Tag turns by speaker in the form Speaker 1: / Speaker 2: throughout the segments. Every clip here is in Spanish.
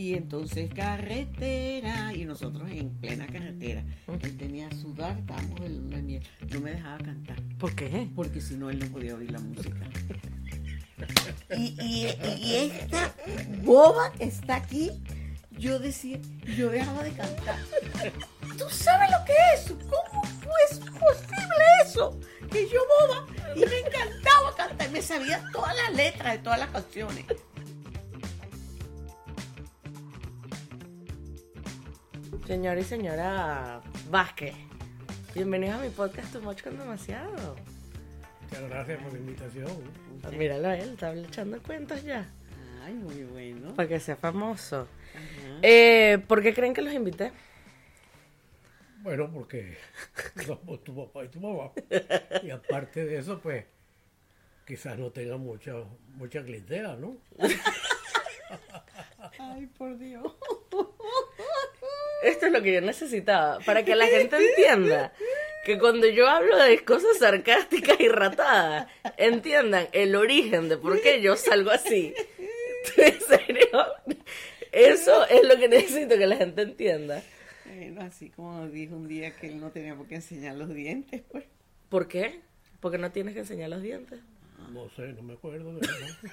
Speaker 1: Y entonces carretera, y nosotros en plena carretera. Él tenía a sudar, estábamos en luna de miel. No me dejaba cantar,
Speaker 2: ¿Por qué?
Speaker 1: porque si no él no podía oír la música. Y, y- y esta boba que está aquí, yo decía, yo dejaba de cantar. ¿Tú sabes lo que es eso? ¿Cómo es posible eso? Que yo boba y me encantaba cantar, me sabía todas las letras de todas las canciones.
Speaker 2: Señor y señora Vázquez, bienvenidos a mi podcast Tu Much con Demasiado.
Speaker 3: Muchas gracias por la invitación.
Speaker 2: Ah, Míralo a él, está echando cuentos ya,
Speaker 1: Ay, muy bueno.
Speaker 2: para que sea famoso. Eh, ¿Por qué creen que los invité?
Speaker 3: Bueno, porque somos tu papá y tu mamá. Y aparte de eso, pues, quizás no tenga mucha, mucha clientela, ¿no?
Speaker 1: Ay, por Dios.
Speaker 2: Esto es lo que yo necesitaba, para que la gente entienda que cuando yo hablo de cosas sarcásticas y ratadas, entiendan el origen de por qué yo salgo así. En serio, eso es lo que necesito que la gente entienda.
Speaker 1: Bueno, así como dijo un día que él no tenía por qué enseñar los dientes, pues.
Speaker 2: ¿Por qué? Porque no tienes que enseñar los dientes.
Speaker 3: No sé, no me acuerdo de eso.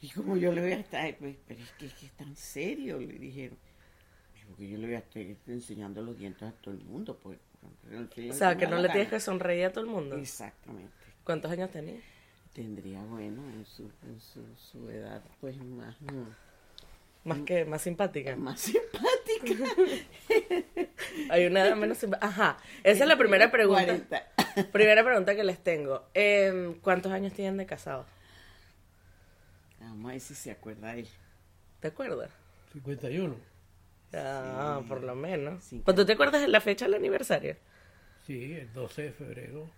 Speaker 1: Y como yo le voy a estar, pues, pero es que, es que es tan serio, le dijeron. "Es Porque yo le voy a estar enseñando los dientes a todo el mundo, pues.
Speaker 2: O sea, que no le tienes que sonreír a todo el mundo.
Speaker 1: Exactamente.
Speaker 2: ¿Cuántos años tenías?
Speaker 1: Tendría, bueno, en su, en su, su edad, pues, más, mm,
Speaker 2: Más que más simpática.
Speaker 1: más simpática.
Speaker 2: Hay una edad menos simpática. Ajá. Esa es la primera pregunta.
Speaker 1: 40.
Speaker 2: Primera pregunta que les tengo. Em, ¿Cuántos años tienen de casados?
Speaker 1: Vamos a ver si se acuerda él.
Speaker 2: ¿Te acuerdas?
Speaker 3: 51.
Speaker 2: Ah,
Speaker 1: Sí.
Speaker 2: por lo menos.
Speaker 1: Sí,
Speaker 2: ¿Cuándo te acuerdas de la fecha del aniversario?
Speaker 3: Sí, el 12 de febrero.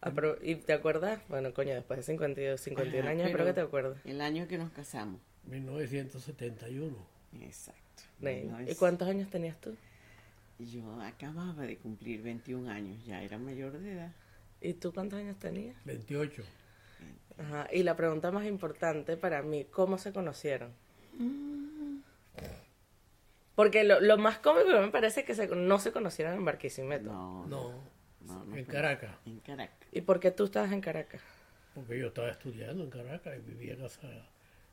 Speaker 2: Ah, pero, ¿Y te acuerdas? Bueno, coño, después de 52, 51
Speaker 1: Ajá,
Speaker 2: años,
Speaker 1: pero
Speaker 2: que te acuerdes.
Speaker 1: El año que nos casamos.
Speaker 3: 1971.
Speaker 1: Exacto.
Speaker 2: ¿Y cuántos años tenías tú?
Speaker 1: Yo acababa de cumplir 21 años, ya era mayor de edad.
Speaker 2: ¿Y tú cuántos años tenías?
Speaker 3: 28.
Speaker 2: Ajá. Y la pregunta más importante para mí, ¿cómo se conocieron? Porque lo, lo más cómico me parece que se- no se conocieron en Barquisimeto.
Speaker 1: No,
Speaker 3: No,
Speaker 1: no, no
Speaker 3: en Caracas.
Speaker 1: En Caracas.
Speaker 2: ¿Y por qué tú estabas en Caracas?
Speaker 3: Porque yo estaba estudiando en Caracas y vivía en casa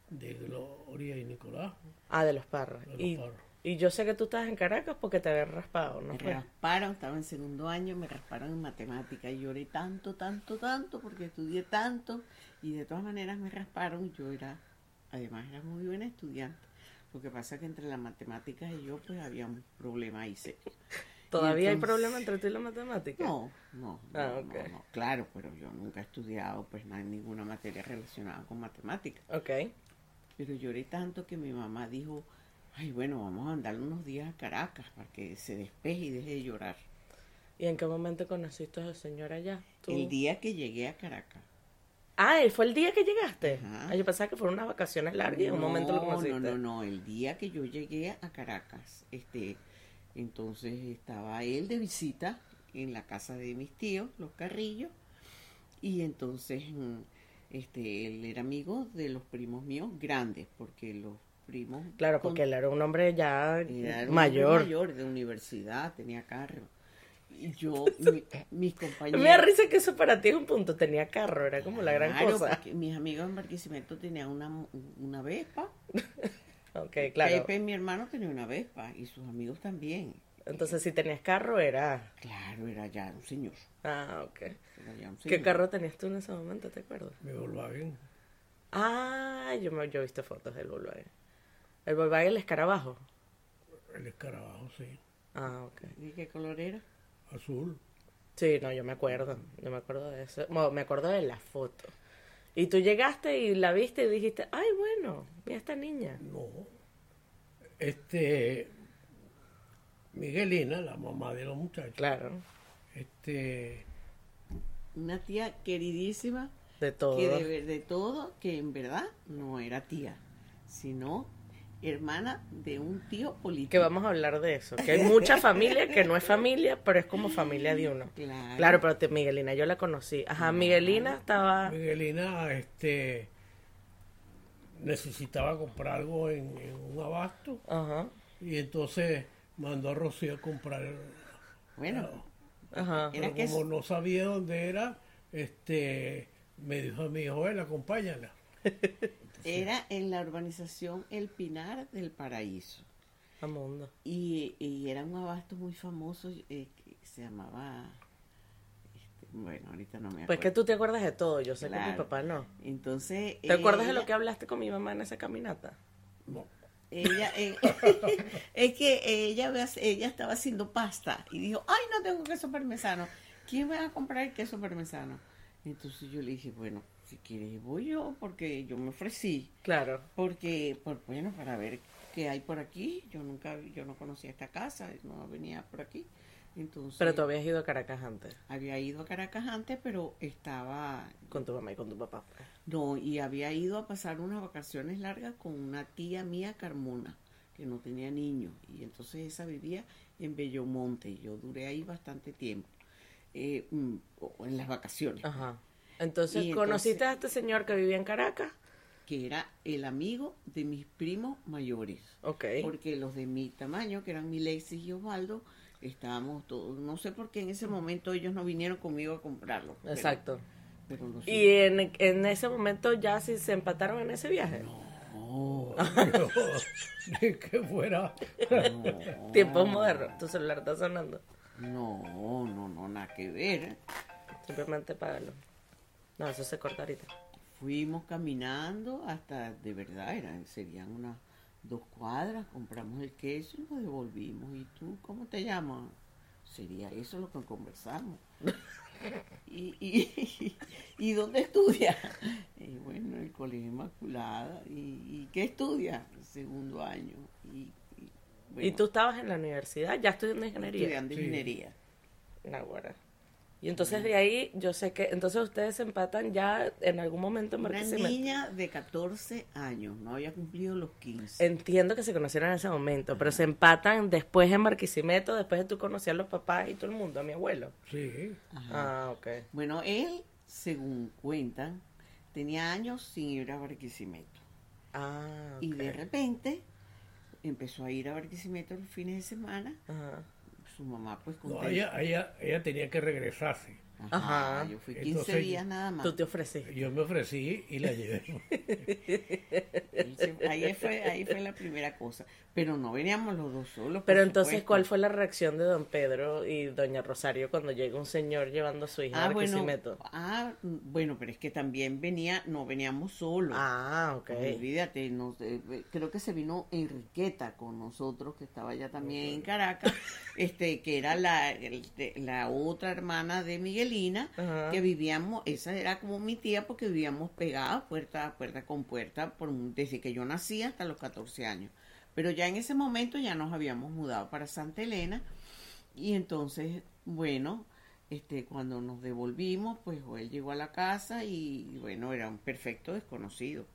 Speaker 3: de Gloria y Nicolás.
Speaker 2: Ah, de los Parras.
Speaker 3: De los
Speaker 2: y,
Speaker 3: Parras.
Speaker 2: y yo sé que tú estabas en Caracas porque te habían raspado, ¿no?
Speaker 1: Me
Speaker 2: fue?
Speaker 1: rasparon, estaba en segundo año, me rasparon en matemática y lloré tanto, tanto, tanto porque estudié tanto y de todas maneras me rasparon. Yo era, además era muy buena estudiante. Lo que pasa es que entre las matemáticas y yo pues había un problema ahí serio.
Speaker 2: ¿Todavía hay
Speaker 1: entonces-
Speaker 2: problema entre tú y la matemática?
Speaker 1: No, no, no,
Speaker 2: Ah,
Speaker 1: no, claro, pero yo nunca he estudiado pues nada, ninguna materia relacionada con matemáticas.
Speaker 2: Ok.
Speaker 1: Pero lloré tanto que mi mamá dijo, ay bueno, vamos a mandarle unos días a Caracas para que se despeje y deje de llorar.
Speaker 2: ¿Y en qué momento conociste al señor allá? ¿Tú?
Speaker 1: El día que llegué a Caracas.
Speaker 2: Ah, ¿y fue el día que llegaste?
Speaker 1: Ajá.
Speaker 2: Ah, yo pensaba que fueron unas vacaciones largas y en un momento lo
Speaker 1: No,
Speaker 2: conociste.
Speaker 1: No, no, no, el día que yo llegué a Caracas, este, entonces estaba él de visita en la casa de mis tíos, los Carrillos, y entonces mm, este, él era amigo de los primos míos grandes, porque los primos...
Speaker 2: Claro,
Speaker 1: con-
Speaker 2: porque él era un hombre ya
Speaker 1: un
Speaker 2: mayor.
Speaker 1: mayor, de universidad, tenía carro. Yo, mi- mis compañeros...
Speaker 2: Me da risa que eso para ti es un punto. Tenía carro, era como la gran
Speaker 1: Claro,
Speaker 2: cosa.
Speaker 1: mis amigos en Barquisimeto tenían una, una Vespa.
Speaker 2: Ok, claro.
Speaker 1: Pepe, mi hermano, tenía una Vespa y sus amigos también.
Speaker 2: Entonces, si tenías carro, era.
Speaker 1: Claro, era ya un señor.
Speaker 2: Ah, ok.
Speaker 1: Era ya un
Speaker 2: ¿Qué carro tenías tú en ese momento? ¿Te acuerdas?
Speaker 3: Mi Volkswagen.
Speaker 2: Ah, yo, me, yo he visto fotos del Volkswagen. El Volkswagen, el escarabajo.
Speaker 3: El escarabajo, sí.
Speaker 2: Ah, ok.
Speaker 1: ¿Y qué color era?
Speaker 3: Azul.
Speaker 2: Sí, no, yo me acuerdo. Yo me acuerdo de eso. Bueno, me acuerdo de la foto. Y tú llegaste y la viste y dijiste, ay, bueno, mira esta niña.
Speaker 3: No. Este. Miguelina, la mamá de los muchachos.
Speaker 2: Claro,
Speaker 3: Este.
Speaker 1: Una tía queridísima,
Speaker 2: de todo.
Speaker 1: que de, todo, que en verdad no era tía, sino hermana de un tío político.
Speaker 2: Que vamos a hablar de eso. Que hay mucha familia que no es familia, pero es como familia de uno.
Speaker 1: Claro.
Speaker 2: Claro, pero te- Miguelina yo la conocí. Ajá, Miguelina estaba...
Speaker 3: Miguelina, este. necesitaba comprar algo en, en un abasto
Speaker 2: Ajá.
Speaker 3: y entonces mandó a Rocío a comprar.
Speaker 1: Bueno,
Speaker 2: Ajá.
Speaker 3: Pero como
Speaker 1: es-
Speaker 3: no sabía dónde era, este me dijo a mi hijo, él acompáñala.
Speaker 1: era en la urbanización El Pinar del Paraíso.
Speaker 2: Amundo.
Speaker 1: Y, y era un abasto muy famoso eh, que se llamaba. este, bueno, ahorita no me acuerdo.
Speaker 2: Pues que tú te acuerdas de todo, yo sé que mi papá no.
Speaker 1: Entonces.
Speaker 2: ¿Te acuerdas de lo que hablaste con mi mamá en esa caminata?
Speaker 3: No.
Speaker 1: Ella, eh, es que ella, ella estaba haciendo pasta y dijo, ay, no tengo queso parmesano. ¿Quién me va a comprar el queso parmesano? Entonces yo le dije, bueno, si quieres voy yo, porque yo me ofrecí.
Speaker 2: Claro.
Speaker 1: Porque, por, bueno, para ver qué hay por aquí. Yo nunca, yo no conocía esta casa, no venía por aquí. Entonces,
Speaker 2: Pero tú habías ido a Caracas antes,
Speaker 1: había ido a Caracas antes, pero estaba,
Speaker 2: con tu mamá y con tu papá. pues.
Speaker 1: no, y había ido a pasar unas vacaciones largas con una tía mía, Carmona, que no tenía niños. Y entonces esa vivía en Bellomonte. Y yo duré ahí bastante tiempo, eh, mm, en las vacaciones,
Speaker 2: Ajá. Entonces,
Speaker 1: Y
Speaker 2: ¿conociste a este señor que vivía en Caracas?
Speaker 1: que era el amigo de mis primos mayores.
Speaker 2: Ok.
Speaker 1: Porque los de mi tamaño, que eran Milexis y Osvaldo, estábamos todos. No sé por qué en ese momento ellos no vinieron conmigo a comprarlo. pero-
Speaker 2: Exacto.
Speaker 1: Pero
Speaker 2: Y en, en ese momento ya sí se empataron en ese viaje.
Speaker 3: No, no, que fuera.
Speaker 1: no,
Speaker 2: Tiempos modernos. Tu celular está sonando.
Speaker 1: no, no, no, nada que ver.
Speaker 2: Simplemente págalo. No, eso se corta ahorita.
Speaker 1: Fuimos caminando hasta, de verdad, eran, serían unas dos cuadras, compramos el queso y nos devolvimos. ¿Y tú cómo te llamas? Sería eso lo que conversamos. ¿Y, y, y dónde estudias? Y bueno, el Colegio Inmaculada. ¿Y, y qué estudias? Segundo año. Y, y,
Speaker 2: ¿Y
Speaker 1: bueno,
Speaker 2: tú estabas en la universidad ya estudiando ingeniería?
Speaker 1: estudiando
Speaker 3: Sí.
Speaker 1: ingeniería.
Speaker 2: Naguará. Y entonces de ahí, yo sé que, entonces ustedes se empatan ya en algún momento en
Speaker 1: Una niña de 14 años, no había cumplido los 15.
Speaker 2: Entiendo que se conocieron en ese momento, pero se empatan después en Barquisimeto, después de tú conocer a los papás y todo el mundo, a mi abuelo.
Speaker 3: Sí,
Speaker 1: Ajá.
Speaker 2: Ah, ok.
Speaker 1: Bueno, él, según cuentan, tenía años sin ir a Barquisimeto.
Speaker 2: Ah.
Speaker 1: Y de repente empezó a ir a Barquisimeto los fines de semana.
Speaker 2: Ajá.
Speaker 1: Su mamá, pues,
Speaker 3: no,
Speaker 1: contenta.
Speaker 3: ella, ella, ella tenía que regresarse.
Speaker 1: Ajá,
Speaker 2: Ajá.
Speaker 1: Yo fui 15
Speaker 3: Entonces,
Speaker 1: días nada más.
Speaker 2: Tú te ofreciste.
Speaker 3: Yo me ofrecí y la llevé.
Speaker 1: Ahí fue, ahí fue la primera cosa. Pero no veníamos los dos solos.
Speaker 2: Pero entonces,
Speaker 1: supuesto.
Speaker 2: ¿cuál fue la reacción de don Pedro y doña Rosario cuando llega un señor llevando a su hija
Speaker 1: Ah
Speaker 2: a
Speaker 1: bueno, ah, bueno, pero es que también venía, no veníamos solos.
Speaker 2: Ah, ok.
Speaker 1: Olvídate, no sé, eh, creo que se vino Enriqueta con nosotros, que estaba ya también en Caracas, este, que era la, la otra hermana de Miguelina,
Speaker 2: Ajá.
Speaker 1: que vivíamos, esa era como mi tía, porque vivíamos pegadas puerta a puerta con puerta por, desde que yo nací hasta los 14 años. Pero ya en ese momento ya nos habíamos mudado para Santa Elena, y entonces, bueno, este, cuando nos devolvimos, pues él llegó a la casa y, bueno, era un perfecto desconocido.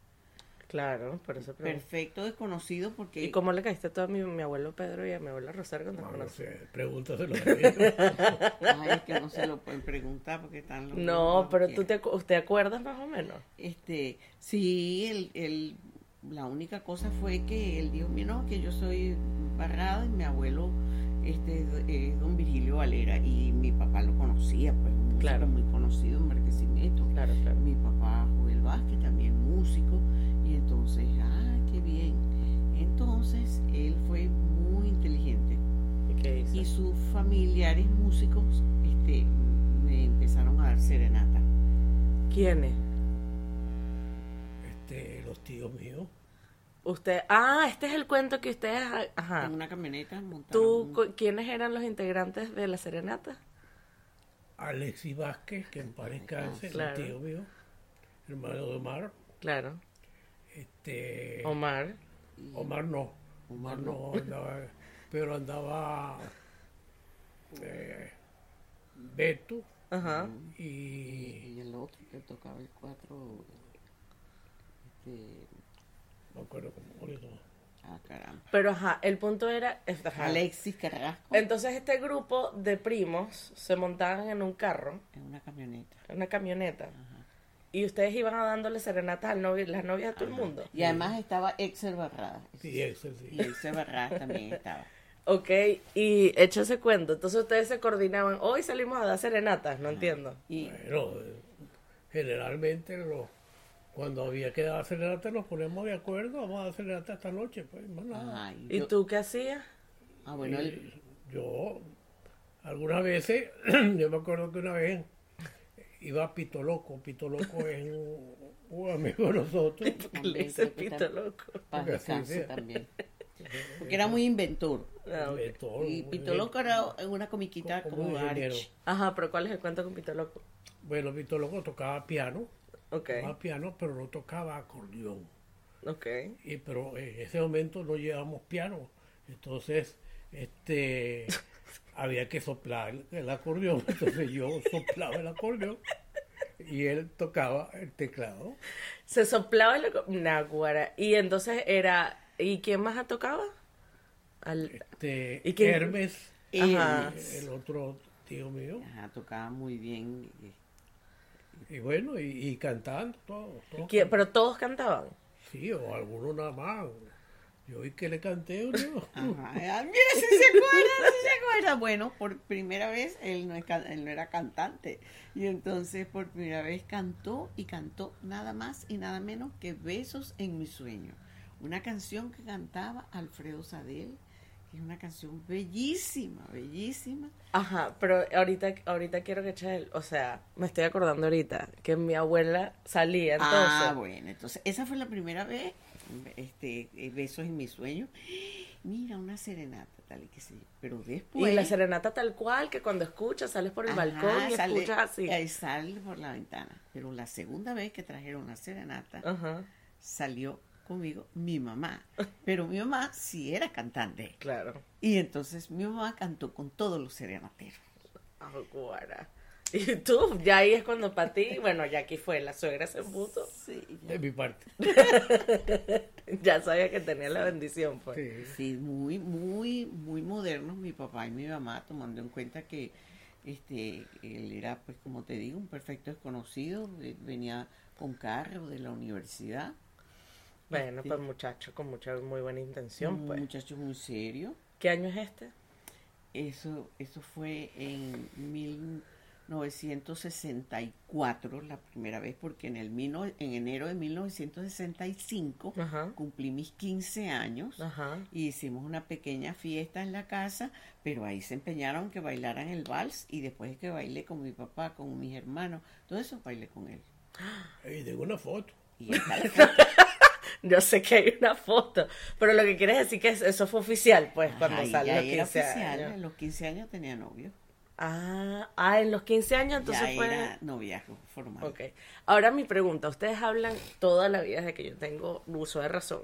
Speaker 2: Claro, por eso pregunto.
Speaker 1: Perfecto desconocido porque
Speaker 2: ¿Y cómo le caíste tú a mi, mi abuelo Pedro y a mi abuela Rosario cuando
Speaker 3: No, no sé, pregúntaselo a.
Speaker 1: Ay, es que no se lo pueden preguntar porque están los
Speaker 2: No, pero tú te, ¿te acuerdas más o menos?
Speaker 1: este sí el, el- la única cosa fue que él dijo mira no que yo soy barrado y mi abuelo este es don Virgilio Valera y mi papá lo conocía pues
Speaker 2: Claro.
Speaker 1: muy conocido en Barquisimeto
Speaker 2: Claro, claro.
Speaker 1: mi papá Joel Vázquez también músico entonces ah qué bien entonces él fue muy inteligente
Speaker 2: ¿Y
Speaker 1: y sus familiares músicos este me empezaron a dar serenata
Speaker 2: ¿Quién es?
Speaker 3: Este, los tíos míos.
Speaker 2: Usted, ah, este es el cuento que ustedes, ajá.
Speaker 1: en una camioneta montaron
Speaker 2: ¿Tú,
Speaker 1: un-
Speaker 2: quiénes eran los integrantes de la serenata?
Speaker 3: Alexis Vázquez, que en paz descanse,
Speaker 2: Claro.
Speaker 3: un tío mío, hermano de Omar.
Speaker 2: Claro.
Speaker 3: Este,
Speaker 2: Omar.
Speaker 3: Omar no,
Speaker 1: Omar
Speaker 3: no andaba, pero andaba eh, Beto
Speaker 2: Ajá.
Speaker 3: y
Speaker 1: y el otro que tocaba el cuatro este
Speaker 3: no me acuerdo cómo
Speaker 1: ah caramba
Speaker 2: Pero ajá, el punto era. ajá.
Speaker 1: Alexis Carrasco
Speaker 2: Entonces este grupo de primos se montaban en un carro,
Speaker 1: en una camioneta
Speaker 2: en una camioneta,
Speaker 1: Ajá.
Speaker 2: Y ustedes iban a dándole serenatas al novio, las novias a todo el mundo.
Speaker 1: Y además estaba Excel Barradas.
Speaker 3: Sí, eso sí.
Speaker 1: Y Excel Barradas también estaba.
Speaker 2: Ok, y hecho ese cuento. Entonces ustedes se coordinaban. Hoy salimos a dar serenatas, no entiendo.
Speaker 1: Y
Speaker 3: Bueno, generalmente lo- cuando había que dar serenata nos ponemos de acuerdo, vamos a dar serenata esta noche, pues más nada.
Speaker 1: ay,
Speaker 2: ¿Y
Speaker 1: yo-
Speaker 2: tú qué hacías?
Speaker 1: Ah, bueno, el-
Speaker 3: yo, algunas veces, yo me acuerdo que una vez iba a Pito Loco, Pito Loco es un, un amigo de nosotros.
Speaker 2: ¿Qué
Speaker 1: Hombre,
Speaker 2: le dice pito loco?
Speaker 1: descanse
Speaker 3: sea.
Speaker 1: también. Porque era muy inventor.
Speaker 2: Ah,
Speaker 1: Y Pito. Loco era una comiquita
Speaker 3: Como
Speaker 1: como. Arch.
Speaker 2: Ajá, pero ¿cuál es el cuento con pito loco?
Speaker 3: Bueno, Pito Loco tocaba piano,
Speaker 2: Ok,
Speaker 3: tocaba piano, pero no tocaba acordeón.
Speaker 2: ok.
Speaker 3: Y, pero en ese momento no llevábamos piano. Entonces, este había que soplar el acordeón. Entonces yo soplaba el acordeón y él tocaba el teclado.
Speaker 2: Se soplaba el Naguara. Y entonces era. ¿Y quién más tocaba? Al...
Speaker 3: Este,
Speaker 2: ¿Y quién-
Speaker 3: Hermes,
Speaker 2: Ajá.
Speaker 3: el otro tío mío.
Speaker 1: Ajá, tocaba muy bien.
Speaker 3: Y bueno, y, y cantando todo. todo.
Speaker 2: ¿Quién- Pero todos cantaban.
Speaker 3: Sí, o algunos nada más. Yo vi que le canté uno.
Speaker 1: Ajá. Ah, Mira, si se acuerda, si se acuerda. Bueno, por primera vez él no, es can- él no era cantante. Y entonces por primera vez cantó y cantó nada más y nada menos que Besos en mi sueño. Una canción que cantaba Alfredo Sadel, que es una canción bellísima, bellísima.
Speaker 2: Ajá, pero ahorita, ahorita quiero que eches el... O sea, me estoy acordando ahorita que mi abuela salía entonces.
Speaker 1: Ah, bueno, entonces esa fue la primera vez, este, eh, Besos en mi sueño. Mira, una serenata, tal y que sí. Pero después...
Speaker 2: y la serenata tal cual, que cuando escuchas sales por el
Speaker 1: Ajá,
Speaker 2: balcón y
Speaker 1: sale-
Speaker 2: escuchas así.
Speaker 1: eh, sale por la ventana. Pero la segunda vez que trajeron la serenata,
Speaker 2: Ajá,
Speaker 1: salió conmigo mi mamá. Pero mi mamá sí era cantante.
Speaker 2: claro.
Speaker 1: Y entonces mi mamá cantó con todos los serenateros.
Speaker 2: Aguara. Y tú, ya ahí es cuando para ti, bueno, ya aquí fue, la suegra se puso,
Speaker 1: Sí,
Speaker 3: De mi parte.
Speaker 2: ya sabía que tenía la bendición, pues.
Speaker 3: Sí.
Speaker 1: sí, muy, muy, muy modernos mi papá y mi mamá, tomando en cuenta que este él era, pues como te digo, un perfecto desconocido, eh, venía con carro de la universidad.
Speaker 2: Bueno,
Speaker 1: Sí.
Speaker 2: pues muchacho, con mucha, muy buena intención,
Speaker 1: un
Speaker 2: pues.
Speaker 1: muchacho muy serio.
Speaker 2: ¿Qué año es este?
Speaker 1: Eso, eso fue en 1964 la primera vez, porque en, el mil no- en enero de 1965
Speaker 2: Ajá.
Speaker 1: cumplí mis 15 años
Speaker 2: Ajá.
Speaker 1: y hicimos una pequeña fiesta en la casa, pero ahí se empeñaron que bailaran el vals y después de que bailé con mi papá, con mis hermanos, todo eso bailé con él.
Speaker 3: Y tengo una foto.
Speaker 1: Y está la foto.
Speaker 2: Yo sé que hay una foto, pero lo que quieres decir que es- eso fue oficial, pues, cuando salió los
Speaker 1: era
Speaker 2: 15
Speaker 1: oficial,
Speaker 2: años.
Speaker 1: a los 15 años tenía novio.
Speaker 2: Ah, ah, en los 15 años entonces
Speaker 1: ya
Speaker 2: fue...
Speaker 1: era noviazgo formal.
Speaker 2: Ok. Ahora mi pregunta, ustedes hablan toda la vida desde que yo tengo uso de razón.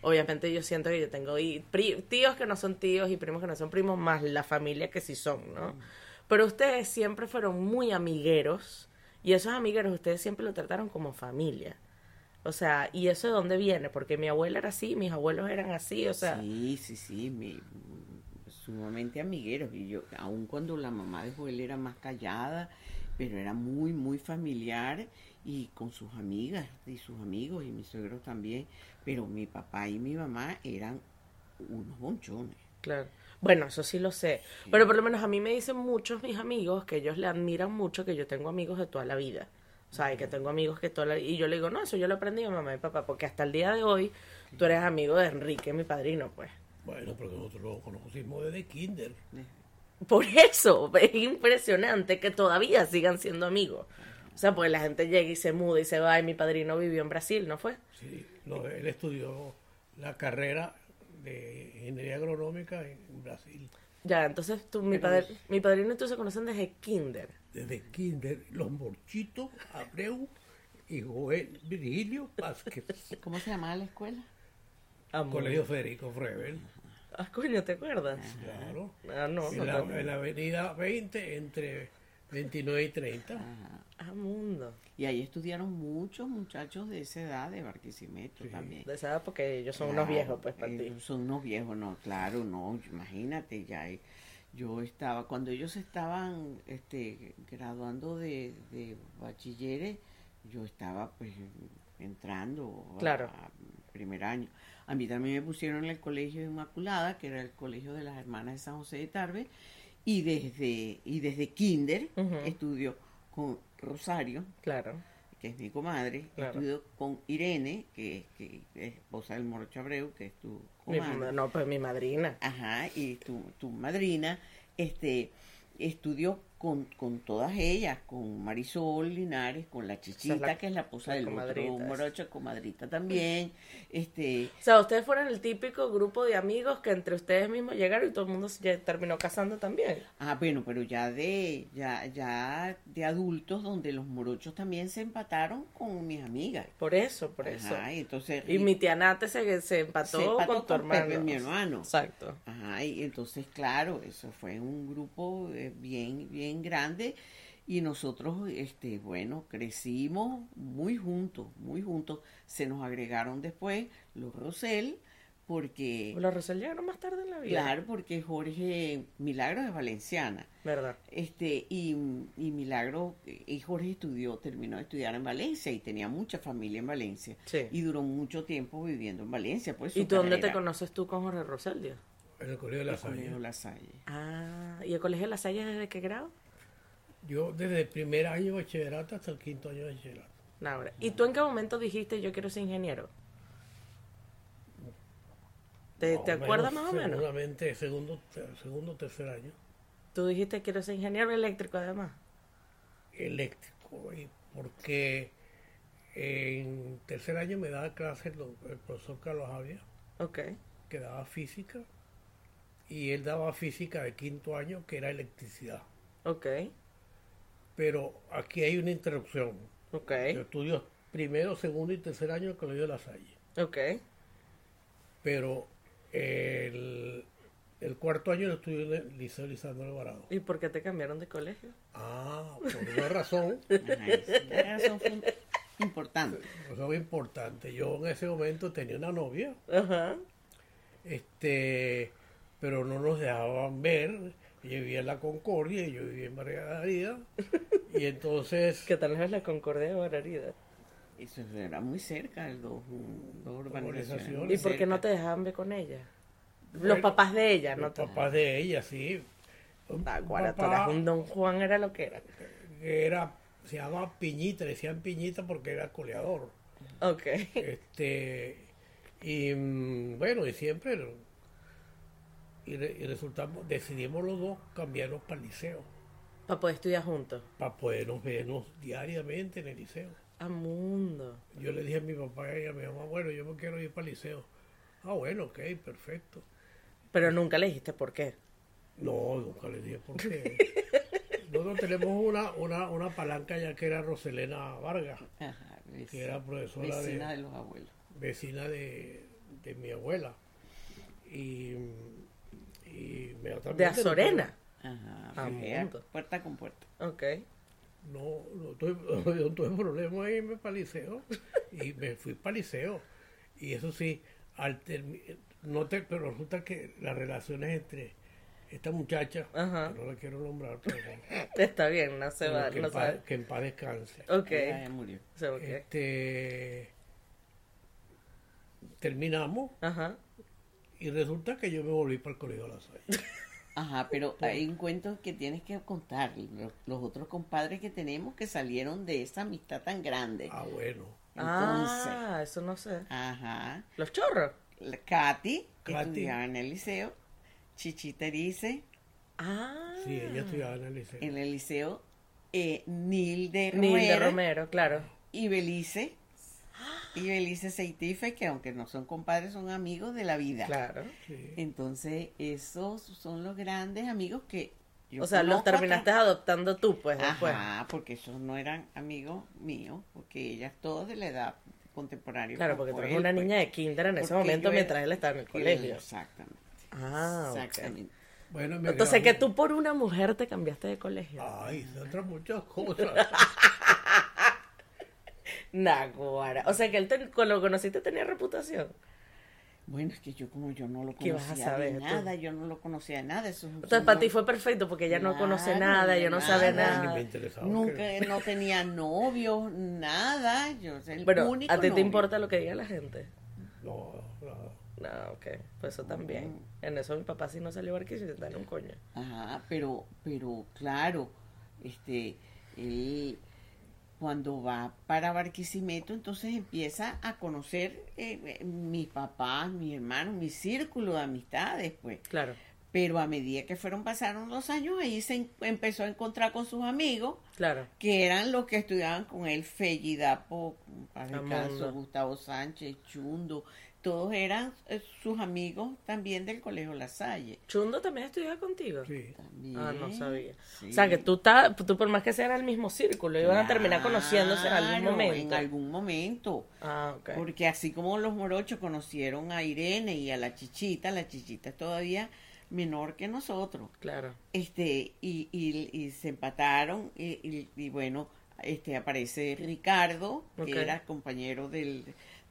Speaker 2: Obviamente yo siento que yo tengo y- tíos que no son tíos y primos que no son primos, más la familia que sí son, ¿no? Pero ustedes siempre fueron muy amigueros y esos amigueros ustedes siempre lo trataron como familia. O sea, ¿y eso de dónde viene? Porque mi abuela era así, mis abuelos eran así, o sea...
Speaker 1: Sí, sí, sí, mi- sumamente amigueros. Y yo, aun cuando la mamá de Joel era más callada, pero era muy, muy familiar y con sus amigas y sus amigos y mis suegros también. Pero mi papá y mi mamá eran unos bonchones.
Speaker 2: Claro. Bueno, eso sí lo sé. Pero por lo menos a mí me dicen muchos mis amigos que ellos le admiran mucho que yo tengo amigos de toda la vida. O sea, que tengo amigos que toda la Y yo le digo, no, eso yo lo aprendí de mamá y papá, porque hasta el día de hoy tú eres amigo de Enrique, mi padrino, pues.
Speaker 3: Bueno, porque nosotros lo conocimos desde kinder.
Speaker 2: Por eso, es impresionante que todavía sigan siendo amigos. O sea, pues la gente llega y se muda y se va y mi padrino vivió en Brasil, ¿no fue?
Speaker 3: Sí, no, él estudió la carrera de ingeniería agronómica en Brasil.
Speaker 2: Ya, entonces tú, mi, padre, mi padrino y tú se conocen desde kinder.
Speaker 3: Desde kinder, los Morchitos, Abreu y Joel Virgilio Vázquez.
Speaker 1: ¿Cómo se llamaba la escuela?
Speaker 2: Amor.
Speaker 3: Colegio Federico Frevel.
Speaker 2: Ah, coño, ¿te acuerdas?
Speaker 3: Claro.
Speaker 2: Ah, no,
Speaker 3: en,
Speaker 2: no
Speaker 3: la, en la avenida 20 entre 29 y 30.
Speaker 1: Ajá.
Speaker 2: Ah, mundo.
Speaker 1: Y ahí estudiaron muchos muchachos de esa edad de Barquisimeto también.
Speaker 2: De esa edad porque ellos son unos
Speaker 1: Claro,
Speaker 2: viejos, pues, para ti.
Speaker 1: Son unos viejos, no, claro, no, imagínate, ya eh, yo estaba, cuando ellos estaban este, graduando de, de bachilleres, yo estaba pues entrando a-
Speaker 2: Claro.
Speaker 1: a primer año. A mí también me pusieron en el colegio Inmaculada, que era el colegio de las hermanas de San José de Tarbe, y desde, y desde kinder
Speaker 2: Ujú.
Speaker 1: estudio con Rosario,
Speaker 2: Claro.
Speaker 1: que es mi comadre,
Speaker 2: Claro.
Speaker 1: estudio con Irene, que, que es esposa del Morocho Abreu, que es tu
Speaker 2: Mi-
Speaker 1: comadre.
Speaker 2: no, pues mi madrina.
Speaker 1: Ajá, y tu, tu madrina, este, estudió con, con todas ellas, con Marisol Linares, con la Chichita,
Speaker 2: la-
Speaker 1: que es la esposa del otro morocho, comadrita también, este,
Speaker 2: O sea, ustedes fueron el típico grupo de amigos que entre ustedes mismos llegaron y todo el mundo se terminó casando también.
Speaker 1: ah, bueno, pero ya de, ya, ya de adultos, donde los morochos también se empataron con mis amigas.
Speaker 2: Por eso, por eso.
Speaker 1: Ajá, y entonces...
Speaker 2: Y mi tía Nate se, se empató,
Speaker 1: se empató
Speaker 2: con tu
Speaker 1: Pepe,
Speaker 2: hermano.
Speaker 1: mi hermano.
Speaker 2: Exacto.
Speaker 1: Ajá, y entonces, claro, eso fue un grupo eh, bien, bien grande y nosotros, este, bueno, crecimos muy juntos, muy juntos. Se nos agregaron después los Rosell, porque,
Speaker 2: Los Rosell llegaron más tarde en la vida.
Speaker 1: claro, porque Jorge Milagro es valenciana.
Speaker 2: ¿Verdad?
Speaker 1: Este, y, y Milagro, eh, y Jorge estudió, terminó de estudiar en Valencia y tenía mucha familia en Valencia.
Speaker 2: Sí.
Speaker 1: Y duró mucho tiempo viviendo en Valencia. Pues,
Speaker 2: ¿Y tú dónde te conoces tú con Jorge Rosell, Dios?
Speaker 3: En el colegio de la
Speaker 1: el Colegio
Speaker 3: Salle.
Speaker 1: La Salle.
Speaker 2: Ah, ¿y el colegio de La Salle desde qué grado?
Speaker 3: Yo desde el primer año de bachillerato hasta el quinto año de bachillerato.
Speaker 2: Ahora. ¿Y tú en qué momento dijiste yo quiero ser ingeniero? ¿Te, acuerdas más o menos?
Speaker 3: Seguramente segundo, segundo tercer año.
Speaker 2: Tú dijiste quiero ser ingeniero eléctrico además.
Speaker 3: Eléctrico. porque en tercer año me daba clase el, profesor Carlos Javier,
Speaker 2: Ok.
Speaker 3: que daba física. Y él daba física de quinto año, que era electricidad.
Speaker 2: Ok.
Speaker 3: Pero aquí hay una interrupción.
Speaker 2: Ok.
Speaker 3: Yo estudio primero, segundo y tercer año en el Colegio de la Salle.
Speaker 2: Ok.
Speaker 3: Pero el, el cuarto año lo estudio en el Liceo Lisandro Alvarado.
Speaker 2: ¿Y por qué te cambiaron de colegio?
Speaker 3: Ah, por una razón,
Speaker 1: esa razón fue importante.
Speaker 3: razón importante. Yo en ese momento tenía una novia,
Speaker 2: Ajá.
Speaker 3: este, pero no nos dejaban ver. Ella vivía en la Concordia y yo vivía en Margarida. Y entonces,
Speaker 2: ¿Qué tal es la Concordia de Bararida?
Speaker 1: Eso era muy cerca, dos, dos urbanizaciones.
Speaker 2: ¿Y por qué no te dejaban ver con ella? Los papás de ella, ¿no?
Speaker 3: los
Speaker 2: te-
Speaker 3: papás de ella, sí. Un
Speaker 2: Ah, un Don Juan era lo que era.
Speaker 3: que era, se llamaba Piñita, le decían Piñita porque era coleador.
Speaker 2: Ok.
Speaker 3: Este, y mm, bueno, y siempre, y, re- y resultamos, decidimos los dos cambiarnos para el liceo,
Speaker 2: Para poder estudiar juntos.
Speaker 3: para podernos vernos diariamente en el liceo.
Speaker 2: A mundo.
Speaker 3: Yo le dije a mi papá y a mi mamá, bueno, yo me quiero ir para el liceo. Ah, bueno, ok, perfecto.
Speaker 2: Pero nunca le dijiste por qué.
Speaker 3: No, nunca le dije por qué. Nosotros tenemos una, una, una palanca ya que era Roselena Vargas,
Speaker 1: Ajá,
Speaker 3: que era profesora de,
Speaker 1: vecina de los abuelos.
Speaker 3: vecina de, de mi abuela. Y, y me
Speaker 2: De Azorena.
Speaker 1: Ajá,
Speaker 2: Ah,
Speaker 1: puerta con puerta.
Speaker 2: Ok.
Speaker 3: No, no tuve, no tuve problema en irme para el liceo. Y me fui para el liceo. Y eso sí, al no te, pero resulta que las relaciones entre esta muchacha,
Speaker 2: Ajá.
Speaker 3: que no la quiero nombrar, pero
Speaker 2: Está bien, no se va.
Speaker 3: que,
Speaker 2: No
Speaker 3: en paz,
Speaker 2: sabe.
Speaker 3: que en paz descanse.
Speaker 2: Ok.
Speaker 1: Murió.
Speaker 3: Este, terminamos
Speaker 2: Ajá.
Speaker 3: Y resulta que yo me volví para el colegio de la Salle.
Speaker 1: Ajá, pero hay un cuento que tienes que contar. Los, los otros compadres que tenemos que salieron de esa amistad tan grande.
Speaker 3: Ah, bueno.
Speaker 1: Entonces,
Speaker 2: ah, eso no sé.
Speaker 1: ajá.
Speaker 2: Los chorros.
Speaker 1: La Katy, que
Speaker 3: Katy.
Speaker 1: estudiaba en el liceo. Chichita Erice,
Speaker 2: Ah.
Speaker 3: Sí, ella estudiaba en el liceo.
Speaker 1: en el liceo. Eh, Nil de Romero.
Speaker 2: Nil de Romero, claro.
Speaker 1: Y Belice. Y Belice Seitife, que aunque no son compadres, son amigos de la vida.
Speaker 2: Claro.
Speaker 3: Sí.
Speaker 1: Entonces, esos son los grandes amigos que yo
Speaker 2: o sea, los terminaste adoptando tú, pues,
Speaker 1: tra-
Speaker 2: después.
Speaker 1: Ajá, porque esos no eran amigos míos, porque ellas todas de la edad contemporánea.
Speaker 2: Claro, porque tú eres
Speaker 1: él,
Speaker 2: una
Speaker 1: pues.
Speaker 2: niña de kinder en ese momento
Speaker 1: era-
Speaker 2: mientras él estaba en el colegio.
Speaker 1: Exactamente.
Speaker 2: Ah.
Speaker 1: Exactamente.
Speaker 3: Bueno, me
Speaker 2: Entonces que tú por una mujer te cambiaste de colegio.
Speaker 3: Ay, se otras muchas cosas.
Speaker 2: Naguara. O sea que él te- cuando lo conociste tenía reputación.
Speaker 1: Bueno, es que yo como yo no lo
Speaker 2: ¿Qué vas a
Speaker 1: conocía
Speaker 2: saber
Speaker 1: de
Speaker 2: tú?
Speaker 1: nada, yo no lo conocía de nada. Eso
Speaker 2: Entonces para ti fue perfecto porque ella no conoce nada, ella no sabe
Speaker 1: nada.
Speaker 2: Nada.
Speaker 3: interesaba.
Speaker 1: Nunca,
Speaker 3: que-
Speaker 1: no tenía novio, nada. Yo soy el
Speaker 2: Pero
Speaker 1: único
Speaker 2: a ti te importa lo que diga la gente.
Speaker 3: No, no.
Speaker 2: No, ok, pues eso también. En eso mi papá sí no salió barquisimeto, en un coño.
Speaker 1: Ajá, pero, pero claro, este, él cuando va para Barquisimeto, entonces empieza a conocer eh, eh, mis papás, mis hermanos, mi círculo de amistades, pues.
Speaker 2: Claro,
Speaker 1: Pero a medida que fueron pasaron los años, ahí se empezó a encontrar con sus amigos,
Speaker 2: claro.
Speaker 1: que eran los que estudiaban con él, Felli Dapo, Padre
Speaker 2: Amundo.
Speaker 1: Caso, Gustavo Sánchez, Chundo, todos eran eh, sus amigos también del Colegio La Salle.
Speaker 2: Chundo también estudiaba contigo.
Speaker 3: Sí.
Speaker 1: También.
Speaker 2: Ah, no sabía.
Speaker 1: Sí.
Speaker 2: O sea, que tú, ta- tú por más que sea era el mismo círculo, iban a terminar conociéndose en algún
Speaker 1: Claro,
Speaker 2: momento.
Speaker 1: En algún momento.
Speaker 2: Ah, ok.
Speaker 1: Porque así como los morochos conocieron a Irene y a la chichita, la chichita es todavía menor que nosotros.
Speaker 2: Claro.
Speaker 1: Este, y, y, y se empataron, y, y- y bueno, este aparece Ricardo, que era compañero del,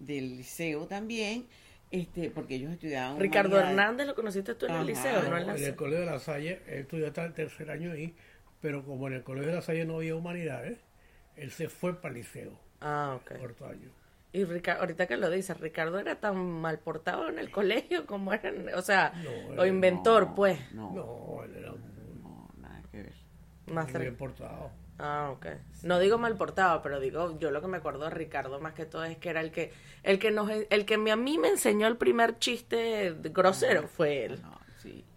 Speaker 1: del liceo también, este, porque ellos estudiaban.
Speaker 2: Ricardo. Hernández lo conociste tú en
Speaker 1: Ajá.
Speaker 2: el liceo, ¿no? En la-
Speaker 3: En el colegio de la Salle, él estudió hasta el tercer año ahí, pero como en el colegio de la Salle no había humanidades, él se fue para el liceo,
Speaker 2: Ah, ok.
Speaker 3: cuarto año.
Speaker 2: Y Rica- ahorita que lo dices, Ricardo era tan mal portado en el colegio como era, o sea,
Speaker 3: No,
Speaker 2: o inventor, pues.
Speaker 1: No, no,
Speaker 3: No, él era muy,
Speaker 1: nada que ver.
Speaker 2: Más
Speaker 3: bien portado.
Speaker 2: Ah, ok. No digo mal portado, pero digo, yo lo que me acuerdo de Ricardo más que todo es que era el que, el que nos, el que a mí me enseñó el primer chiste grosero fue él.
Speaker 1: No.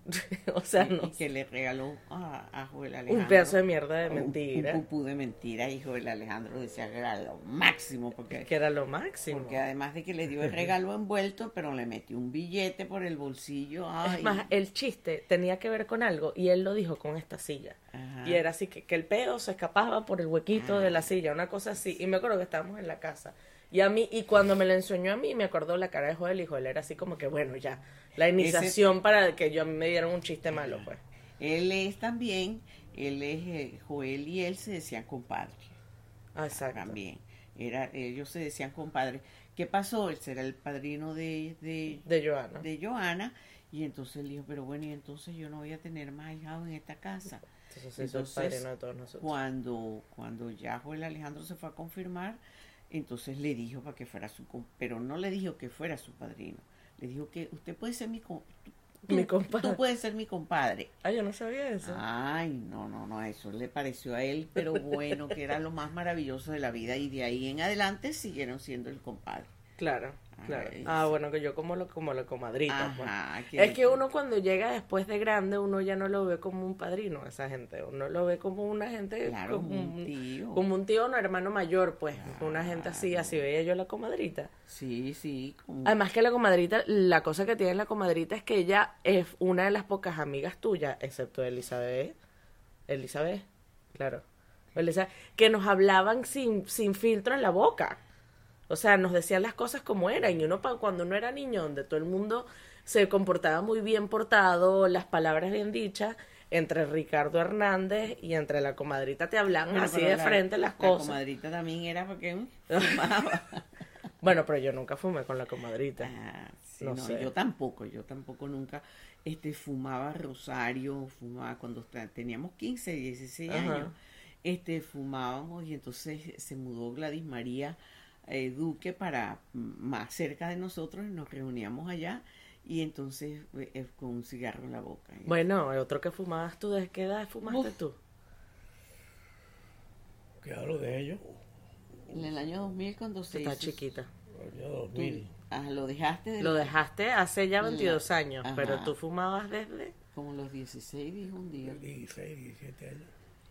Speaker 2: o sea,
Speaker 1: y,
Speaker 2: no.
Speaker 1: y que le regaló a, a Joel Alejandro.
Speaker 2: Un pedazo de mierda de
Speaker 1: un-
Speaker 2: mentira.
Speaker 1: Un, pupú de mentira. Y Joel Alejandro decía que era lo máximo. Porque,
Speaker 2: Que era lo máximo.
Speaker 1: porque además de que le dio el regalo envuelto, pero le metió un billete por el bolsillo. Ay,
Speaker 2: Es más, el chiste tenía que ver con algo y él lo dijo con esta silla.
Speaker 1: Ajá.
Speaker 2: Y era así que, que el peo se escapaba por el huequito de la silla, una cosa así. Y me acuerdo que estábamos en la casa. Y a mí, y cuando me lo enseñó a mí, me acordó la cara de Joel y Joel era así como que, bueno, ya, la iniciación para que yo a mí me dieran un chiste malo, pues.
Speaker 1: Él es también, él es, eh, Joel y él se decían compadres.
Speaker 2: Ah, Exacto.
Speaker 1: También. Era, ellos se decían compadres. ¿Qué pasó? Él será el padrino de, de,
Speaker 2: De Joana.
Speaker 1: de Joana. Y entonces él dijo, pero bueno, y entonces yo no voy a tener más hijados en esta casa.
Speaker 2: Entonces,
Speaker 1: Entonces,
Speaker 2: padrino de todos nosotros.
Speaker 1: Cuando, cuando ya Joel Alejandro se fue a confirmar, entonces le dijo para que fuera su pero no le dijo que fuera su padrino. Le dijo que usted puede ser mi tú-
Speaker 2: Mi compadre.
Speaker 1: Tú puedes ser mi compadre.
Speaker 2: Ah, yo no sabía eso.
Speaker 1: Ay, no, no, no, eso le pareció a él, pero bueno, que era lo más maravilloso de la vida y de ahí en adelante siguieron siendo el compadre.
Speaker 2: Claro, claro.
Speaker 1: Ay,
Speaker 2: ah,
Speaker 1: sí.
Speaker 2: bueno, que yo como lo como la comadrita, pues. Es que uno cuando llega después de grande, uno ya no lo ve como un padrino a esa gente, uno lo ve como una gente,
Speaker 1: Claro,
Speaker 2: como
Speaker 1: un tío.
Speaker 2: como un tío un hermano mayor, pues, una gente así, así veía yo la comadrita.
Speaker 1: Sí, sí. como-
Speaker 2: Además que la comadrita, la cosa que tiene la comadrita es que ella es una de las pocas amigas tuyas, excepto Elizabeth, Elizabeth, claro, Elizabeth, que nos hablaban sin, sin filtro en la boca. O sea, nos decían las cosas como eran. Y uno cuando uno era niño, donde todo el mundo se comportaba muy bien portado, las palabras bien dichas, entre Ricardo Hernández y entre la comadrita te hablan
Speaker 1: Bueno,
Speaker 2: así de
Speaker 1: la-
Speaker 2: frente las
Speaker 1: La
Speaker 2: cosas.
Speaker 1: comadrita también era porque mm, fumaba.
Speaker 2: Bueno, pero yo nunca fumé con la comadrita.
Speaker 1: Ah, sí,
Speaker 2: No
Speaker 1: no,
Speaker 2: sé.
Speaker 1: yo tampoco, yo tampoco nunca este fumaba rosario, fumaba cuando teníamos 15, 16
Speaker 2: Ajá.
Speaker 1: años. Este fumábamos y entonces se mudó Gladys María eh, Duque para más cerca de nosotros y nos reuníamos allá y entonces eh, eh, con un cigarro en la boca.
Speaker 2: Bueno, el otro que fumabas tú, ¿de qué edad fumaste
Speaker 1: Uf.
Speaker 2: tú?
Speaker 3: Que hablo de ellos,
Speaker 1: En el año 2000 cuando se hizo-
Speaker 2: chiquita.
Speaker 3: el año
Speaker 1: tú-
Speaker 3: 2000.
Speaker 1: ah, lo dejaste de
Speaker 2: Lo dejaste hace ya
Speaker 1: La-
Speaker 2: 22 años,
Speaker 1: Ajá.
Speaker 2: pero tú fumabas desde...
Speaker 1: como los 16 dijo un día.
Speaker 3: 16, 17 años.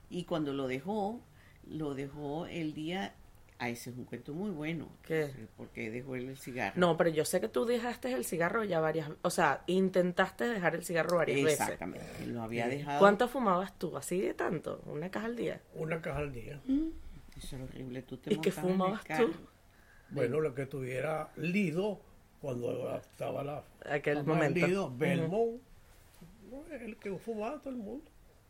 Speaker 1: Y cuando lo dejó, lo dejó el día. Ah, ese es un cuento muy bueno.
Speaker 2: ¿Qué?
Speaker 1: Porque dejó él el cigarro.
Speaker 2: No, pero yo sé que tú dejaste el cigarro ya varias... O sea, intentaste dejar el cigarro varias veces.
Speaker 1: Exactamente. Lo había dejado.
Speaker 2: ¿Cuánto fumabas tú? ¿Así de tanto? ¿Una caja al día?
Speaker 3: Una caja al día.
Speaker 1: Eso era horrible. Tú te
Speaker 2: ¿Y qué fumabas tú?
Speaker 3: Bueno, lo que tuviera Lido, cuando estaba la
Speaker 2: Aquel momento.
Speaker 3: Lido, Belmont, el que fumaba todo el mundo.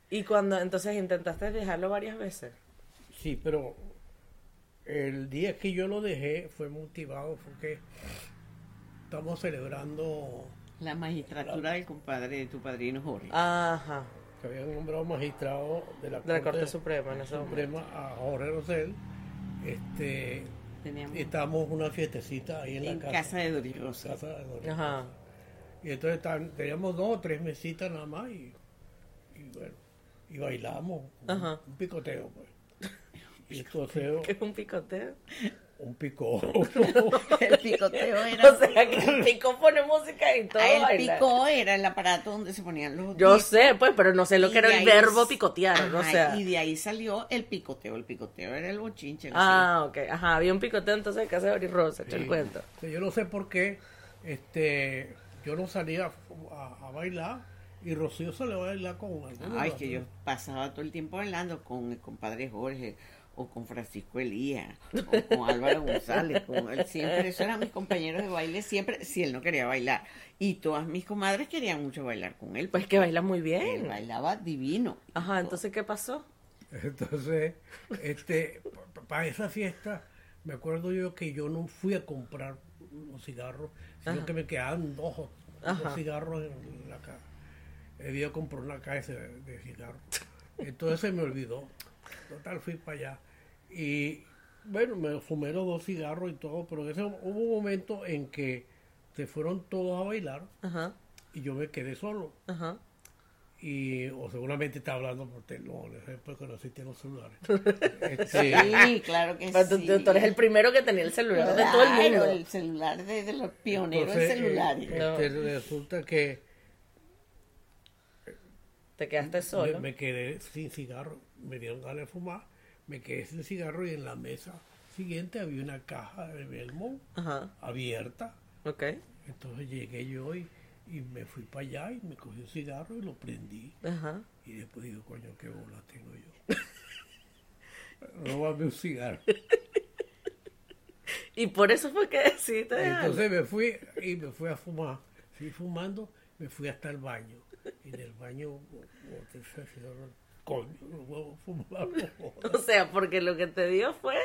Speaker 2: Y cuando entonces intentaste dejarlo varias veces.
Speaker 3: Sí, pero el día que yo lo dejé fue motivado porque estamos celebrando
Speaker 1: La magistratura del compadre de tu padrino Jorge.
Speaker 2: Ajá.
Speaker 3: que habían nombrado magistrado de la,
Speaker 2: De la Corte Suprema en ese
Speaker 3: Suprema a Jorge Rosell. Este,
Speaker 1: Teníamos
Speaker 3: y estábamos una fiestecita ahí en,
Speaker 1: en
Speaker 3: la
Speaker 1: casa de Doris Rosa.
Speaker 3: casa de Doris
Speaker 2: Ajá.
Speaker 3: Rosa. Y entonces teníamos dos o tres mesitas nada más y, y bueno, y bailamos un,
Speaker 2: Ajá.
Speaker 3: un picoteo pues. Y entonces
Speaker 2: ¿Qué es un picoteo?
Speaker 3: un picó.
Speaker 1: El picoteo era.
Speaker 2: O sea, que el pico pone música y todo.
Speaker 1: Ah, el
Speaker 2: baila.
Speaker 1: pico era el aparato donde se ponían los.
Speaker 2: Yo
Speaker 1: discos.
Speaker 2: sé, pues, pero no sé lo
Speaker 1: Y
Speaker 2: que era
Speaker 1: de
Speaker 2: el verbo picotear, o
Speaker 1: Ajá,
Speaker 2: sea.
Speaker 1: Y de ahí salió el picoteo. El picoteo era el bochinche.
Speaker 2: Ah, ok. Ajá, había un picoteo entonces en casa de Ori Rosa, el
Speaker 3: Sí.
Speaker 2: cuento.
Speaker 3: Sí, Yo no sé por qué este, yo no salía a, a bailar y Rocío salió a bailar con
Speaker 1: Ay,
Speaker 3: de
Speaker 1: que yo pasaba todo el tiempo bailando con el compadre Jorge o con Francisco Elías o con Álvaro González. Con él. Siempre, esos eran mis compañeros de baile, siempre, si él no quería bailar. Y todas mis comadres querían mucho bailar con él.
Speaker 2: Pues que baila muy
Speaker 1: él
Speaker 2: bien.
Speaker 1: bailaba divino.
Speaker 2: Ajá, entonces, ¿qué pasó?
Speaker 3: Entonces, este, para esa fiesta, me acuerdo yo que yo no fui a comprar los cigarros, sino
Speaker 2: Ajá.
Speaker 3: que me quedaban dos, dos cigarros en la casa. Había comprado una caja de, de cigarros. Entonces se me olvidó. Total, fui para allá. Y bueno, me fumé los dos cigarros y todo, pero en ese, hubo un momento en que se fueron todos a bailar
Speaker 2: Ajá,
Speaker 3: y yo me quedé solo.
Speaker 2: ajá.
Speaker 3: Y, o seguramente está hablando por teléfono, porque no existen los celulares. Este,
Speaker 1: Sí, claro que
Speaker 2: Pero tú,
Speaker 1: sí.
Speaker 2: tú eres el primero que tenía el celular de todo el
Speaker 1: Claro,
Speaker 2: mundo.
Speaker 1: el celular de, de los pioneros
Speaker 3: entonces,
Speaker 1: de celulares.
Speaker 3: eh,
Speaker 2: No.
Speaker 3: este, resulta que
Speaker 2: Te quedaste
Speaker 3: me,
Speaker 2: solo.
Speaker 3: me quedé sin cigarro, me dieron ganas de fumar, me quedé sin cigarro y en la mesa siguiente había una caja de Belmont
Speaker 2: Ajá,
Speaker 3: abierta.
Speaker 2: ok.
Speaker 3: Entonces llegué yo y, y me fui para allá y me cogí un cigarro y lo prendí.
Speaker 2: Ajá.
Speaker 3: Y después digo, coño, qué bola tengo yo. Róbame un cigarro.
Speaker 2: Y por eso fue que decidiste.
Speaker 3: Entonces me fui y me fui a fumar. Fui fumando, me fui hasta el baño. Y en el baño, boté ese cigarro. Coño, no puedo fumar. no
Speaker 2: O sea, porque lo que te dio fue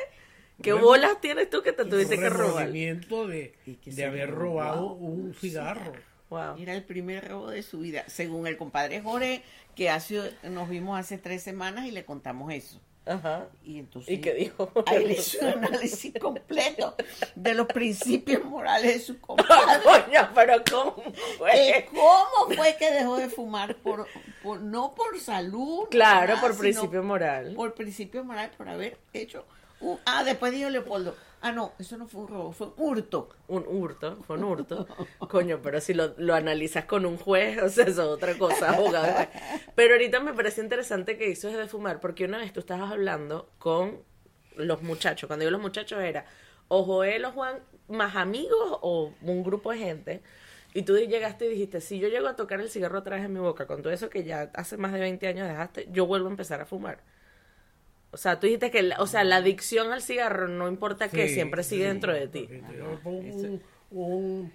Speaker 2: ¿Qué
Speaker 3: Bueno,
Speaker 2: bolas tienes tú que te tuviste que robar?
Speaker 3: de,
Speaker 1: Y que
Speaker 3: de haber robado
Speaker 1: un
Speaker 3: un cigarro.
Speaker 2: Wow.
Speaker 1: Era el primer robo de su vida, según el compadre Jorge, que hace, nos vimos hace tres semanas y le contamos eso.
Speaker 2: Ajá.
Speaker 1: Y entonces
Speaker 2: ¿Y qué dijo?
Speaker 1: ahí le hizo un análisis completo de los principios morales de su compadre.
Speaker 2: Coño, pero ¿cómo
Speaker 1: Eh,
Speaker 2: fue?
Speaker 1: ¿Cómo fue que dejó de fumar? Por, por, no por salud.
Speaker 2: Claro,
Speaker 1: nada,
Speaker 2: por principio moral.
Speaker 1: Por principio moral, por haber hecho. un- ah, después dijo Leopoldo. Ah, no, eso no fue un robo, fue un hurto.
Speaker 2: Un hurto, fue un hurto. Coño, pero si lo, lo analizas con un juez, o sea, eso es otra cosa, abogado. Pero ahorita me parece interesante que hizo de fumar, porque una vez tú estabas hablando con los muchachos. Cuando digo los muchachos era o Joel o Juan más amigos o un grupo de gente. Y tú llegaste y dijiste, si yo llego a tocar el cigarro atrás de mi boca, con todo eso que ya hace más de 20 años dejaste, yo vuelvo a empezar a fumar. O sea, tú dijiste que, la- o sea, la adicción al cigarro, no importa qué,
Speaker 3: Sí,
Speaker 2: siempre sigue
Speaker 3: sí,
Speaker 2: dentro de ti.
Speaker 3: porque Yo me pongo un, un,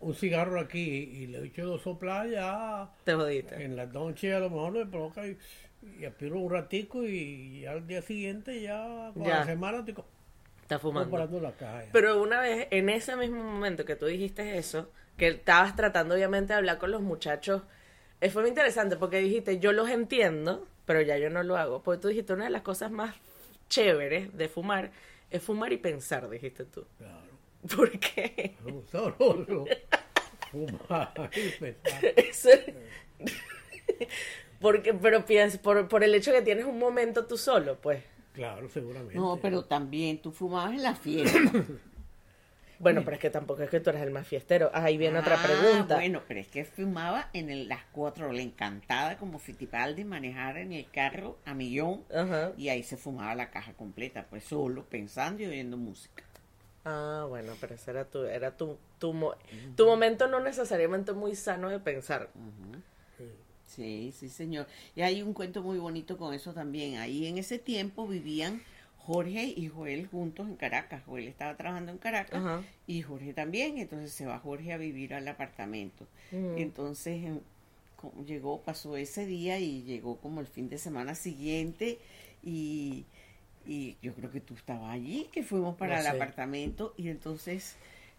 Speaker 3: un cigarro aquí y le echo dos soplas ya
Speaker 2: Te jodiste.
Speaker 3: en la noche a lo mejor me provoca y, y aspiro un ratico y ya al día siguiente ya con
Speaker 2: Ya.
Speaker 3: la semana estoy co-
Speaker 2: Está fumando.
Speaker 3: comprando la caja.
Speaker 2: Pero una vez, en ese mismo momento que tú dijiste eso, que estabas tratando obviamente de hablar con los muchachos, eh, fue muy interesante porque dijiste, yo los entiendo, pero ya yo no lo hago. Porque tú dijiste, una de las cosas más chéveres de fumar es fumar y pensar, dijiste tú.
Speaker 3: Claro.
Speaker 2: ¿Por qué?
Speaker 3: Un sabroso. Fumar y pensar.
Speaker 2: Eso- Porque, pero piensas, por, por el hecho que tienes un momento tú solo, pues.
Speaker 3: Claro, seguramente.
Speaker 1: No, pero también tú fumabas en la fiesta.
Speaker 2: Bueno, pero es que tampoco es que tú eres el más fiestero. Ahí viene otra
Speaker 1: Ah,
Speaker 2: pregunta.
Speaker 1: Bueno, pero es que fumaba en el- las cuatro, le encantaba como Fitipaldi manejar en el carro a millón y ahí se fumaba la caja completa, pues solo pensando y oyendo música.
Speaker 2: Ah, bueno, pero ese era tu, era tu, tu, mo- tu momento no necesariamente muy sano de pensar.
Speaker 1: Sí, sí, señor. Y hay un cuento muy bonito con eso también. Ahí en ese tiempo vivían Jorge y Joel juntos en Caracas. Joel estaba trabajando en Caracas
Speaker 2: Ajá.
Speaker 1: y Jorge también. Entonces se va Jorge a vivir al apartamento.
Speaker 2: Mm.
Speaker 1: Entonces em, llegó, pasó ese día y llegó como el fin de semana siguiente y, y yo creo que tú estabas allí, que fuimos para
Speaker 2: No
Speaker 1: el
Speaker 2: sé.
Speaker 1: apartamento y entonces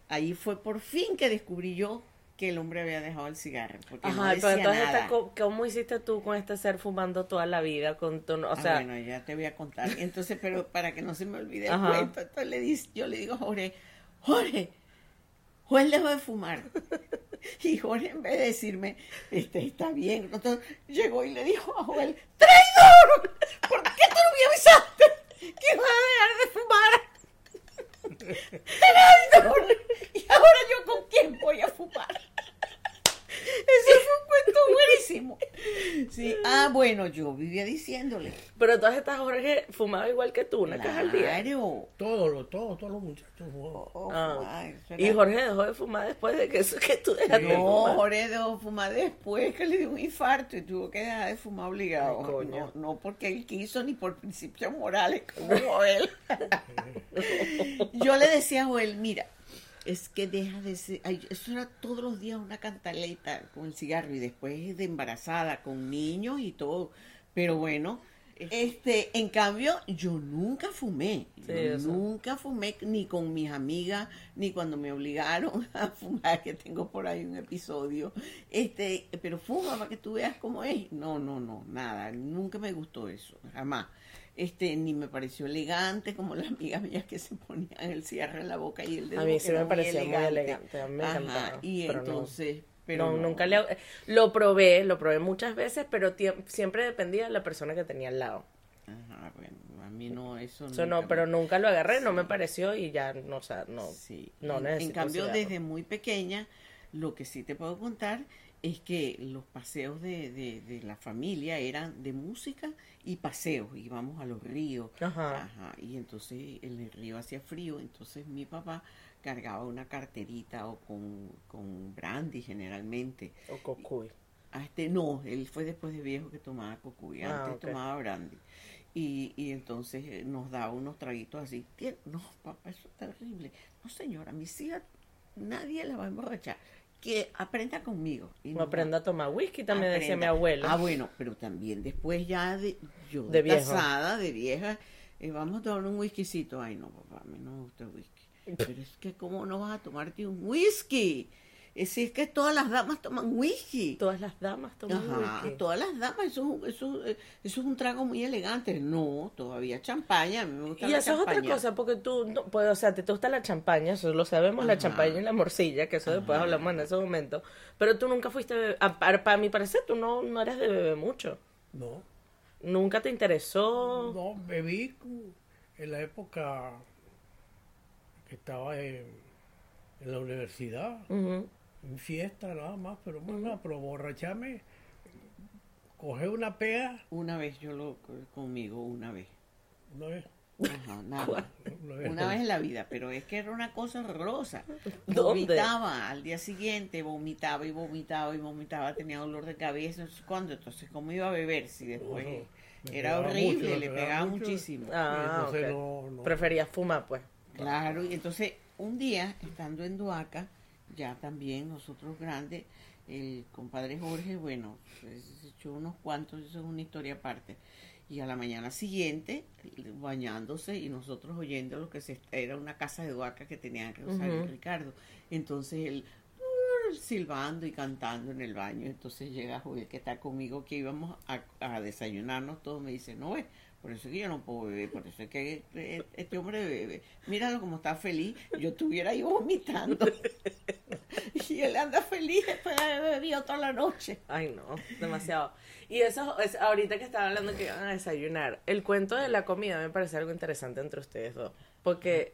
Speaker 1: ahí fue por fin que descubrí yo que el hombre había dejado el cigarro. Porque no
Speaker 2: Ajá,
Speaker 1: decía
Speaker 2: pero entonces,
Speaker 1: nada.
Speaker 2: esta ¿cómo hiciste tú con este ser fumando toda la vida? Con tu, o
Speaker 1: Ah,
Speaker 2: sea,
Speaker 1: bueno, ya te voy a contar. Entonces, pero para que no se me olvide el cuento, entonces le dice, yo le digo a Jorge, Jorge, Joel dejó de fumar. Y Jorge, en vez de decirme, este, está bien, entonces llegó y le dijo a Joel, ¡Traidor! ¿Por qué tú no me avisaste que iba a dejar de fumar? ¿Y ahora yo con quién voy a fumar? Ese fue un cuento buenísimo. Sí. Ah, bueno, yo vivía diciéndole.
Speaker 2: pero todas estas Jorge fumaba igual que tú, una caja al día.
Speaker 1: Claro.
Speaker 3: Todos todos, todos los muchachos.
Speaker 1: Oh.
Speaker 2: Ah. Y Jorge dejó de fumar después de que eso que tú dejaste de
Speaker 1: No,
Speaker 2: fumar.
Speaker 1: Jorge dejó fumar después que le dio un infarto y tuvo que dejar de fumar obligado.
Speaker 2: Ay, coño.
Speaker 1: No, no porque él quiso ni por principios morales como Joel. Yo le decía a Joel, mira, es que deja de ser, ay, eso era todos los días una cantaleta con el cigarro y después de embarazada con niños y todo. Pero bueno, este, en cambio, yo nunca fumé.
Speaker 2: Sí,
Speaker 1: Yo
Speaker 2: eso.
Speaker 1: nunca fumé ni con mis amigas, ni cuando me obligaron a fumar, que tengo por ahí un episodio. Este, pero fuma para que tú veas cómo es. No, no, no, nada. Nunca me gustó eso, jamás. Este, ni me pareció elegante como las amigas mías que se ponían el cierre en la boca y el dedo.
Speaker 2: A mí sí me parecía muy elegante, a mí me
Speaker 1: Ajá,
Speaker 2: encantaba,
Speaker 1: Y
Speaker 2: pero no.
Speaker 1: entonces, pero
Speaker 2: no,
Speaker 1: no.
Speaker 2: nunca le lo probé, lo probé muchas veces, pero siempre dependía de la persona que tenía al lado.
Speaker 1: Ajá, bueno, a mí no, eso
Speaker 2: no, pero nunca lo agarré, no me pareció y ya no, o sea, no.
Speaker 1: Sí.
Speaker 2: no
Speaker 1: en, en cambio,
Speaker 2: cigarro.
Speaker 1: desde muy pequeña, lo que sí te puedo contar es que los paseos de, de, de la familia eran de música y paseos. Íbamos a los ríos.
Speaker 2: Ajá.
Speaker 1: Ajá, Y entonces en el río hacía frío, entonces mi papá cargaba una carterita o con, con brandy generalmente.
Speaker 2: O cocuy.
Speaker 1: Ah, este, no, él fue después de viejo que tomaba cocuy,
Speaker 2: Ah,
Speaker 1: antes tomaba brandy. Y, y entonces eh, nos daba unos traguitos así. "Tien- No, papá, eso es terrible. No, señora, mis hijas, nadie la va a emborrachar. Que aprenda conmigo. Y
Speaker 2: O
Speaker 1: nos
Speaker 2: aprenda a tomar whisky, también decía mi abuelo.
Speaker 1: Ah, bueno, pero también después ya de yo
Speaker 2: De
Speaker 1: de, casada, de vieja, eh, vamos a tomar un whiskycito. Ay, no, papá, a mí no me gusta el whisky. Pero es que, ¿cómo no vas a tomarte un whisky? Es si es que todas las damas toman whisky.
Speaker 2: Todas las damas toman
Speaker 1: Ajá,
Speaker 2: whisky.
Speaker 1: todas las damas, eso, es un- eso, eh, eso es un trago muy elegante. No, todavía champaña, a mí me gusta
Speaker 2: Y
Speaker 1: la
Speaker 2: eso es otra cosa, porque tú, no, pues, o sea, te gusta la champaña, eso lo sabemos, la champaña y la morcilla, que eso después hablamos en ese momento. Pero tú nunca fuiste, bebé- a- para, mi parecer, tú no, no eres de beber mucho.
Speaker 3: No,
Speaker 2: Nunca te interesó.
Speaker 3: no, bebí en la época que estaba en, en la universidad. En fiesta nada más, pero bueno, pero borracharme, coger una pega,
Speaker 1: Una vez yo lo conmigo, una vez.
Speaker 3: una vez,
Speaker 1: Ajá, nada.
Speaker 3: una vez,
Speaker 1: Una vez en la vida, pero es que era una cosa horrorosa.
Speaker 2: ¿Dónde?
Speaker 1: Vomitaba al día siguiente, vomitaba y vomitaba y vomitaba, tenía dolor de cabeza, sé cuándo. Entonces, ¿cómo iba a beber si después era horrible,
Speaker 3: mucho,
Speaker 1: le
Speaker 3: pegaba
Speaker 1: muchísimo?
Speaker 2: Ah,
Speaker 3: entonces no- no.
Speaker 2: Preferías fumar, pues.
Speaker 1: Claro, y entonces un día, estando en Duaca, ya también nosotros grandes, el compadre Jorge, bueno, se echó unos cuantos, eso es una historia aparte. Y a la mañana siguiente, bañándose y nosotros oyendo lo que se, era una casa de Duaca que tenía que usar
Speaker 2: Ujú.
Speaker 1: Ricardo. Entonces él silbando y cantando en el baño. Entonces llega Joel que está conmigo, que íbamos a, a desayunarnos todos, me dice, no ves, por eso es que yo no puedo beber, por eso es que eh, este hombre bebe. Míralo como está feliz, yo estuviera ahí vomitando. y él anda feliz después de haber bebido toda la noche.
Speaker 2: Ay, no, demasiado. Y eso, es, ahorita que estaba hablando que iban a desayunar, el cuento de la comida me parece algo interesante entre ustedes dos. Porque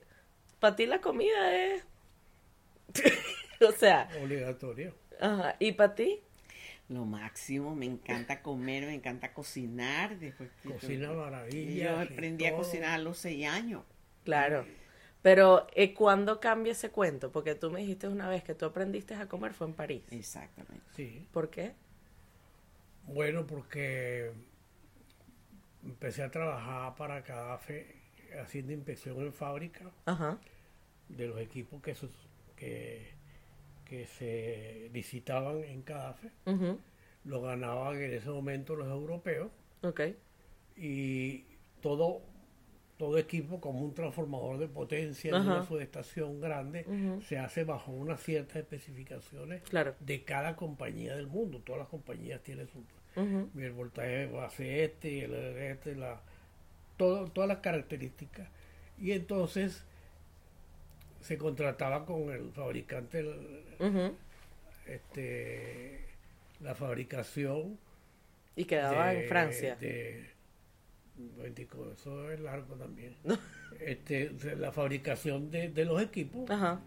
Speaker 2: para ti la comida es. o sea,
Speaker 3: obligatorio.
Speaker 2: ajá, ¿y para ti?
Speaker 1: Lo máximo, me encanta comer, me encanta cocinar. Después que-
Speaker 3: Cocina
Speaker 1: y
Speaker 3: maravilla.
Speaker 1: Yo aprendí a cocinar a los seis años.
Speaker 2: Claro. Pero, eh, ¿cuándo cambia ese cuento? Porque tú me dijiste una vez que tú aprendiste a comer fue en París.
Speaker 1: Exactamente.
Speaker 3: Sí.
Speaker 2: ¿Por qué?
Speaker 3: Bueno, porque empecé a trabajar para Cadafe haciendo inspección en fábrica
Speaker 2: Ajá.
Speaker 3: de los equipos que, sus- que, que se licitaban en Cadafe.
Speaker 2: ujú,
Speaker 3: Lo ganaban en ese momento los europeos
Speaker 2: Ok.
Speaker 3: y todo, todo equipo como un transformador de potencia en
Speaker 2: Ajá.
Speaker 3: una subestación grande se hace bajo unas ciertas especificaciones
Speaker 2: Claro.
Speaker 3: de cada compañía del mundo. Todas las compañías tienen su el voltaje base este, el este, la, todo, todas las características. Y entonces se contrataba con el fabricante el- este, la fabricación
Speaker 2: Y quedaba
Speaker 3: de-
Speaker 2: en Francia.
Speaker 3: de- eso es largo también. este, la fabricación de, de los equipos
Speaker 2: Ajá.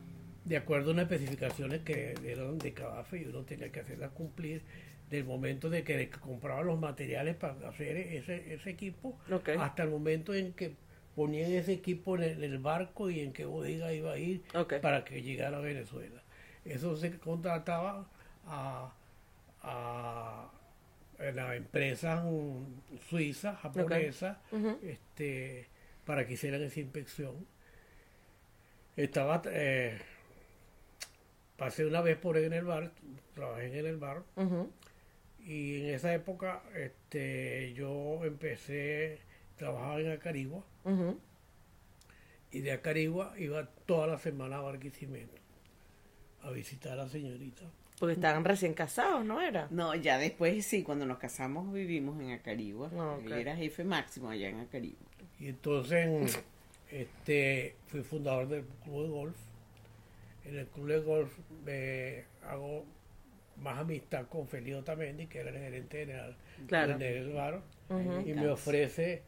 Speaker 3: de acuerdo a unas especificaciones que eran de CABAFE y uno tenía que hacerlas cumplir del momento de que compraba los materiales para hacer ese, ese equipo hasta el momento en que ponían ese equipo en el, en el barco y en qué bodega iba a ir para que llegara a Venezuela. Eso se contrataba a, a, a las empresas suizas, japonesas, este, para que hicieran esa inspección. Estaba, eh, pasé una vez por ahí en el bar, trabajé en el bar, y en esa época este, yo empecé, trabajaba en Acarigua,
Speaker 2: Ujú.
Speaker 3: y de Acarigua iba toda la semana a Barquisimeto a visitar a la señorita.
Speaker 2: Porque estaban recién casados, ¿no era?
Speaker 1: No, ya después sí, cuando nos casamos vivimos en Acarigua. Él era jefe máximo allá en Acarigua.
Speaker 3: Y entonces este, fui fundador del club de golf. En el club de golf me hago más amistad con Felio Tamendi, que era el gerente general
Speaker 2: Claro.
Speaker 3: del bar,
Speaker 2: Ujú.
Speaker 3: y me ofrece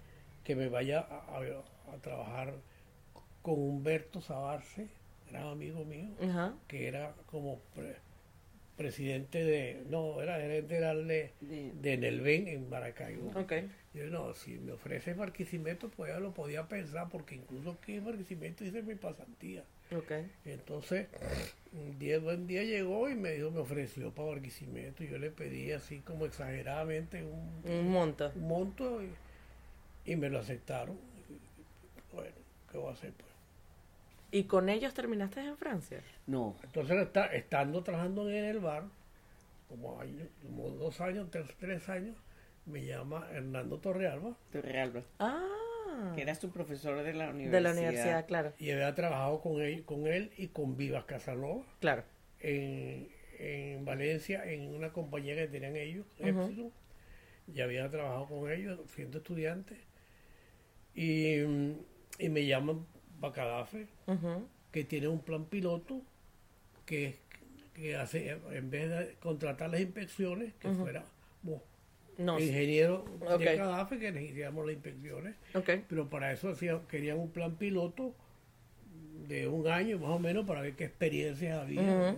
Speaker 3: que me vaya a, a- a trabajar con Humberto Sabarce, gran amigo mío, que era como pre- presidente de, no, era gerente general de,
Speaker 1: De-
Speaker 3: de Nelven en Maracaibo.
Speaker 2: Ok.
Speaker 3: Yo no, si me ofrece Barquisimeto, pues ya lo podía pensar, porque incluso aquí en Barquisimeto hice mi pasantía.
Speaker 2: Ok.
Speaker 3: Entonces, un día, buen día llegó y me dijo, me ofreció para Barquisimeto. Y yo le pedí así como exageradamente un,
Speaker 2: Un monto.
Speaker 3: un monto y, y me lo aceptaron. Bueno, ¿qué voy a hacer pues?
Speaker 2: ¿Y con ellos terminaste en Francia?
Speaker 1: No,
Speaker 3: Entonces, está- estando trabajando en el bar, como, año- como dos años, tres, tres años, me llama Hernando Torrealba
Speaker 1: Torrealba,
Speaker 2: Ah.
Speaker 1: que era su profesor de la universidad.
Speaker 2: De la universidad, claro.
Speaker 3: y había trabajado con él, con él y con Vivas Casanova
Speaker 2: Claro.
Speaker 3: en, en Valencia en una compañía que tenían ellos, Epsilon, y había trabajado con ellos siendo estudiante y, y me llaman para Cadafe
Speaker 2: Ujú.
Speaker 3: que tiene un plan piloto que, que hace, en vez de contratar las inspecciones, que fuera
Speaker 2: No.
Speaker 3: ingeniero
Speaker 2: Ok.
Speaker 3: de Cadafe que hiciéramos las inspecciones pero para eso hacían, querían un plan piloto de un año más o menos para ver qué experiencias había.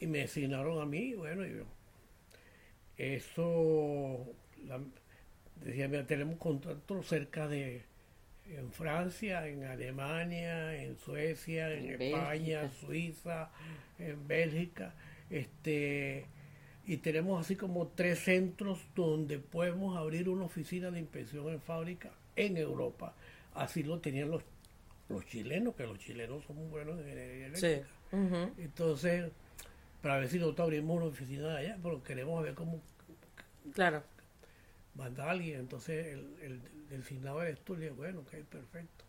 Speaker 3: Y me asignaron a mí, bueno, y yo, eso, la- decía, mira, tenemos contactos cerca de, en Francia, en Alemania, en Suecia, en,
Speaker 1: En
Speaker 3: España,
Speaker 1: Bélgica.
Speaker 3: Suiza, en Bélgica, este, y tenemos así como tres centros donde podemos abrir una oficina de inspección en fábrica en Europa. Así lo tenían los, los chilenos, que los chilenos son muy buenos en ingeniería
Speaker 2: Sí.
Speaker 3: eléctrica.
Speaker 2: Ujú.
Speaker 3: Entonces, para ver si nosotros abrimos una oficina de allá, pero queremos ver cómo
Speaker 2: Claro.
Speaker 3: Manda a alguien. Entonces, el, el designado eres tú. Le dije, bueno, ok, perfecto.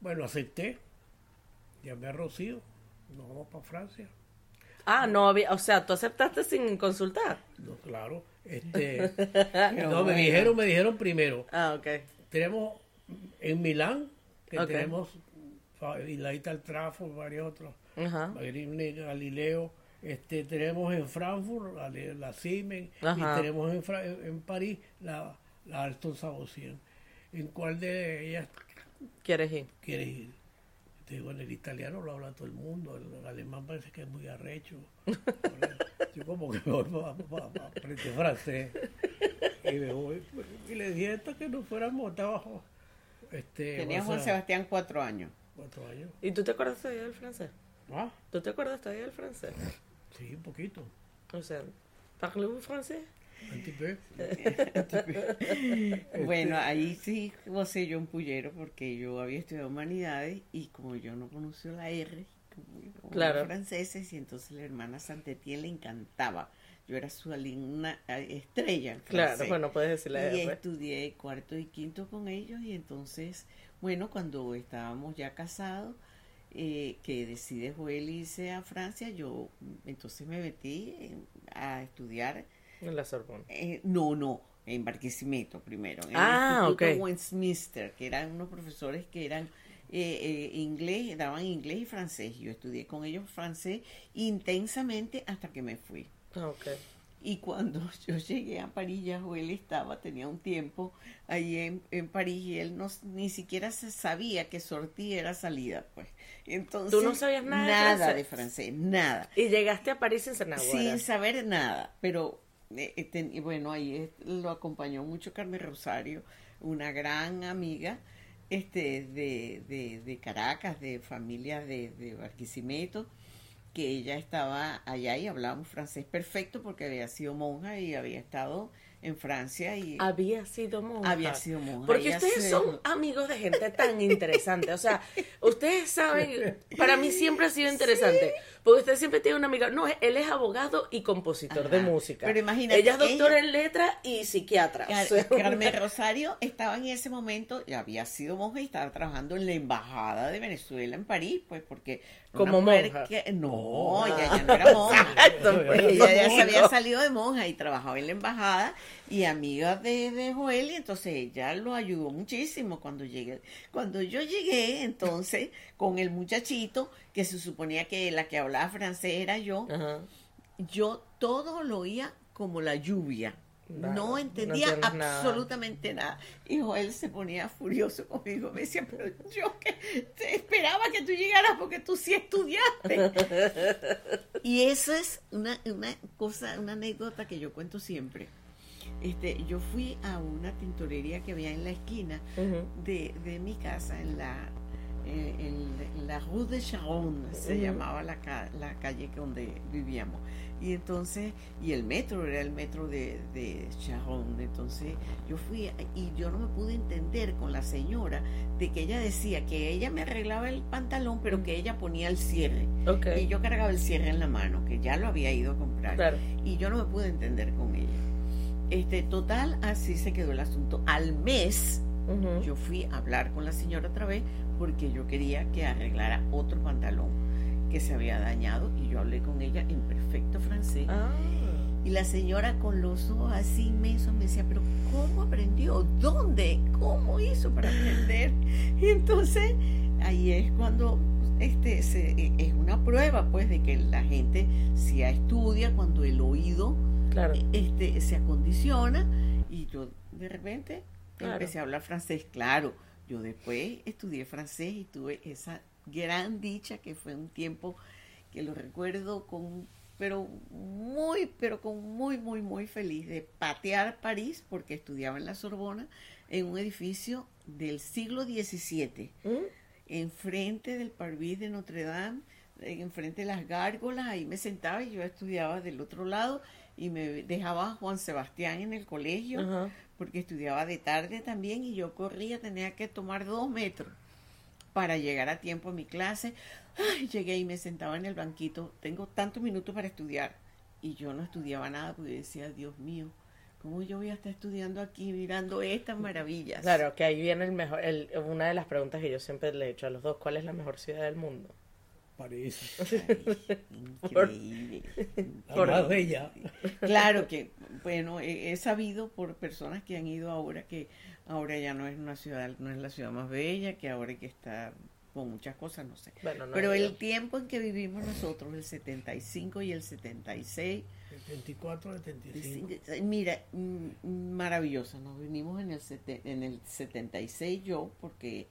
Speaker 3: Bueno, acepté. Llamé a Rocío. Nos vamos para Francia.
Speaker 2: Ah, no había, o sea, tú aceptaste sin consultar.
Speaker 3: No, claro. Este, no, me dijeron, me dijeron primero.
Speaker 2: Ah, ok.
Speaker 3: Tenemos en Milán, que
Speaker 2: Ok.
Speaker 3: tenemos fa- y la Trafo, varios otros. Magrini, Galileo. Este, tenemos en Frankfurt la, la Siemens
Speaker 2: Ajá.
Speaker 3: y tenemos en, en París la, la Alstom Sabossier. ¿En cuál de ellas
Speaker 2: ¿Quieres ir?
Speaker 3: quieres ir? Te digo, el italiano lo habla todo el mundo, el, alemán parece que es muy arrecho. Yo como que me voy para aprender francés. Y me voy, y le dije esto que nos fuéramos hasta abajo. Este,
Speaker 1: Tenía Juan
Speaker 3: sea,
Speaker 1: Sebastián cuatro años.
Speaker 3: Cuatro años.
Speaker 2: ¿Y tú te acuerdas todavía del francés?
Speaker 3: Ah,
Speaker 2: ¿Tú te acuerdas todavía del francés?
Speaker 3: Sí, un poquito.
Speaker 2: O sea, ¿parlez-vous francés?
Speaker 3: Un peu.
Speaker 1: Bueno, ahí sí gocé yo un pullero porque yo había estudiado humanidades y como yo no conocía la R, como
Speaker 2: Claro.
Speaker 1: franceses y entonces la hermana Santetien le encantaba. Yo era su alumna eh, estrella en
Speaker 2: Claro, bueno, puedes decir la
Speaker 1: y
Speaker 2: R.
Speaker 1: estudié cuarto y quinto con ellos y entonces, bueno, cuando estábamos ya casados, eh, que decide Joel irse a Francia, yo entonces me metí a estudiar,
Speaker 2: En la Sorbonne.
Speaker 1: eh, no, no, en Barquisimeto primero, en
Speaker 2: Ah,
Speaker 1: el Instituto. Westminster, que eran unos profesores que eran eh, eh, inglés, daban inglés y francés. Yo estudié con ellos francés intensamente hasta que me fui.
Speaker 2: Ah, ok.
Speaker 1: Y cuando yo llegué a París, ya Joel estaba, tenía un tiempo ahí en, en París y él no, ni siquiera se sabía que sortía era salida, pues. Entonces,
Speaker 2: ¿Tú no sabías nada de francés?
Speaker 1: de francés, nada.
Speaker 2: Y llegaste a París sin nada.
Speaker 1: Sin saber nada, pero eh, eh, ten- y bueno, ahí lo acompañó mucho Carmen Rosario, una gran amiga este de, de, de Caracas, de familia de, de Barquisimeto, que ella estaba allá y hablábamos francés perfecto porque había sido monja y había estado en Francia y
Speaker 2: Había sido monja.
Speaker 1: había sido monja.
Speaker 2: Porque ustedes son amigos de gente tan interesante. O sea, ustedes saben, para mí siempre ha sido interesante. Porque usted siempre tiene una amiga. No, él es abogado y compositor de música.
Speaker 1: Pero imagínate,
Speaker 2: Ella es doctora
Speaker 1: ella-
Speaker 2: en letra y psiquiatra.
Speaker 1: Car-
Speaker 2: O sea,
Speaker 1: Carmen Rosario estaba en ese momento, ya había sido monja y estaba trabajando en la embajada de Venezuela en París, pues porque una
Speaker 2: Como
Speaker 1: mujer
Speaker 2: monja.
Speaker 1: que- no,
Speaker 3: Oh.
Speaker 1: ella ya no era monja.
Speaker 3: Ella
Speaker 1: Ella ya se había salido de monja y trabajaba en la embajada y amiga de, de Joel y entonces ella lo ayudó muchísimo cuando llegué. Cuando yo llegué entonces con el muchachito que se suponía que la que hablaba francés era yo,
Speaker 2: Ajá.
Speaker 1: yo todo lo oía como la lluvia. No entendía absolutamente nada. Y Joel se ponía furioso conmigo. Me decía, pero yo que te esperaba que tú llegaras porque tú sí estudiaste. y eso es una, una cosa, una anécdota que yo cuento siempre. Este, yo fui a una tintorería que había en la esquina de, de mi casa en la eh, en, en la Rue de Charonne se llamaba la, la calle donde vivíamos y entonces y el metro era el metro de, de entonces yo fui y yo no me pude entender con la señora de que ella decía que ella me arreglaba el pantalón pero que ella ponía el cierre. Y yo cargaba el cierre en la mano que ya lo había ido a comprar.
Speaker 2: Claro.
Speaker 1: y yo no me pude entender con ella. Este total así se quedó el asunto. Al mes yo fui a hablar con la señora otra vez porque yo quería que arreglara otro pantalón que se había dañado y yo hablé con ella en perfecto francés
Speaker 2: Ah.
Speaker 1: y la señora con los ojos así inmensos me decía, pero ¿cómo aprendió? ¿Dónde? ¿Cómo hizo para aprender? Y entonces ahí es cuando este se- es una prueba pues de que la gente si estudia cuando el oído
Speaker 2: Claro.
Speaker 1: este, se acondiciona y yo de repente
Speaker 2: Claro.
Speaker 1: empecé a hablar francés. Claro, yo después estudié francés y tuve esa gran dicha que fue un tiempo que lo recuerdo con, pero muy, pero con muy, muy, muy feliz de patear París porque estudiaba en la Sorbona en un edificio del siglo XVII
Speaker 2: ¿Mm?
Speaker 1: enfrente del Parvis de Notre Dame, enfrente de las gárgolas, ahí me sentaba y yo estudiaba del otro lado y me dejaba a Juan Sebastián en el colegio porque estudiaba de tarde también y yo corría, tenía que tomar dos metros para llegar a tiempo a mi clase. Ay, llegué y me sentaba en el banquito, tengo tantos minutos para estudiar y yo no estudiaba nada porque decía, Dios mío, ¿cómo yo voy a estar estudiando aquí mirando estas maravillas?
Speaker 2: Claro, que ahí viene el mejor, el, una de las preguntas que yo siempre le he hecho a los dos, ¿cuál es la mejor ciudad del mundo?
Speaker 3: París.
Speaker 1: Increíble.
Speaker 3: La
Speaker 2: Por-
Speaker 3: más bella.
Speaker 1: Claro que, bueno, he, he sabido por personas que han ido ahora que ahora ya no es una ciudad, no es la ciudad más bella, que ahora hay que estar con muchas cosas, no sé.
Speaker 2: Bueno, no
Speaker 1: Pero el tiempo en que vivimos nosotros, el 75 y el 76,
Speaker 3: 74, 75.
Speaker 1: mira, mm, maravilloso. Nos vinimos en el, sete- en el 76 yo, porque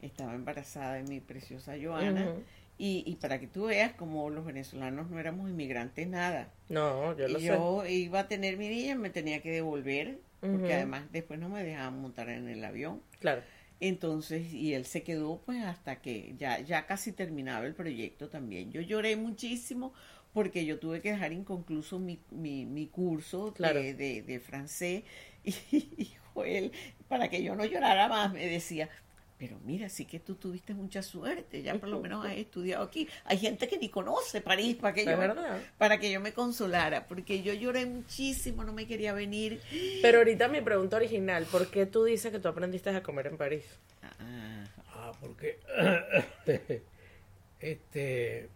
Speaker 1: estaba embarazada de mi preciosa Joana. Y, y para que tú veas como los venezolanos no éramos inmigrantes nada.
Speaker 2: No, yo lo
Speaker 1: Y
Speaker 2: sé.
Speaker 1: yo iba a tener mi niña, me tenía que devolver, porque además después no me dejaban montar en el avión.
Speaker 2: Claro.
Speaker 1: Entonces, y él se quedó pues hasta que ya, ya casi terminaba el proyecto también. Yo lloré muchísimo porque yo tuve que dejar inconcluso mi, mi, mi curso
Speaker 2: Claro.
Speaker 1: de, de, de francés y, y Joel, para que yo no llorara más, me decía, Pero mira, sí que tú tuviste mucha suerte, ya por lo menos has estudiado aquí. Hay gente que ni conoce París para que, yo,
Speaker 2: verdad.
Speaker 1: para que yo me consolara, porque yo lloré muchísimo, no me quería venir.
Speaker 2: Pero ahorita mi pregunta original, ¿por qué tú dices que tú aprendiste a comer en París?
Speaker 1: Ah,
Speaker 3: Ah, porque este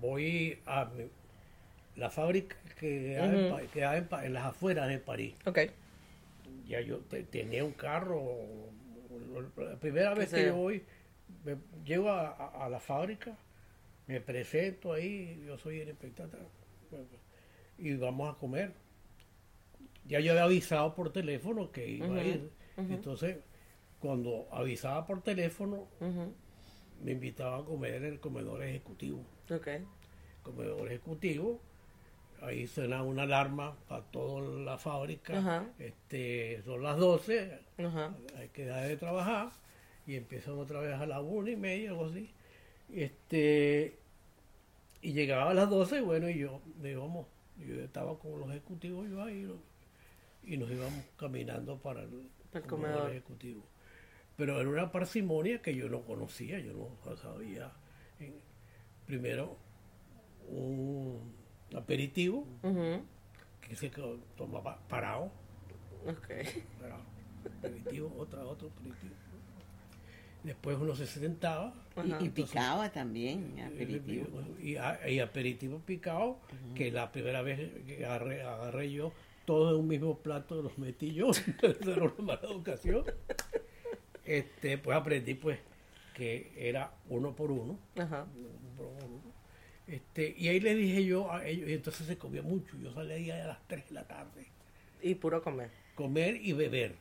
Speaker 3: voy a mi- la fábrica que que hay en, las afueras de París.
Speaker 2: Ok.
Speaker 3: Ya yo te- tenía un carro. La primera vez que
Speaker 2: yo?
Speaker 3: voy, me- llego a, a- a la fábrica, me presento ahí, yo soy el inspector y vamos a comer. Ya yo había avisado por teléfono que iba a ir. Entonces, cuando avisaba por teléfono, me invitaba a comer en el comedor ejecutivo.
Speaker 2: Ok.
Speaker 3: Comedor ejecutivo, ahí suena una alarma para toda la fábrica.
Speaker 2: Ajá.
Speaker 3: Este, son las 12,
Speaker 2: Ajá.
Speaker 3: hay que dejar de trabajar y empiezan otra vez a las una y media, algo así. Este, y llegaba a las 12, bueno, y yo, digamos, yo estaba con los ejecutivos, yo ahí, y nos íbamos caminando para el,
Speaker 2: el comedor.
Speaker 3: ejecutivo. Pero era una parsimonia que yo no conocía, yo no sabía. En- primero, un aperitivo que se tomaba parado,
Speaker 2: Ok.
Speaker 3: parado, aperitivo, otra, otro aperitivo. Después uno se sentaba
Speaker 1: y, y
Speaker 3: entonces-
Speaker 1: picaba también, aperitivo.
Speaker 3: y, a- y aperitivo picado, que la primera vez que agarré, agarré yo, todos en un mismo plato los metí yo, era una mala educación. Este, pues aprendí pues que era uno por uno,
Speaker 2: Ajá.
Speaker 3: uno por uno. Este, y ahí le dije yo a ellos, y entonces se comía mucho, yo salía ahí a las 3 de la tarde,
Speaker 2: Y puro comer.
Speaker 3: comer y beber.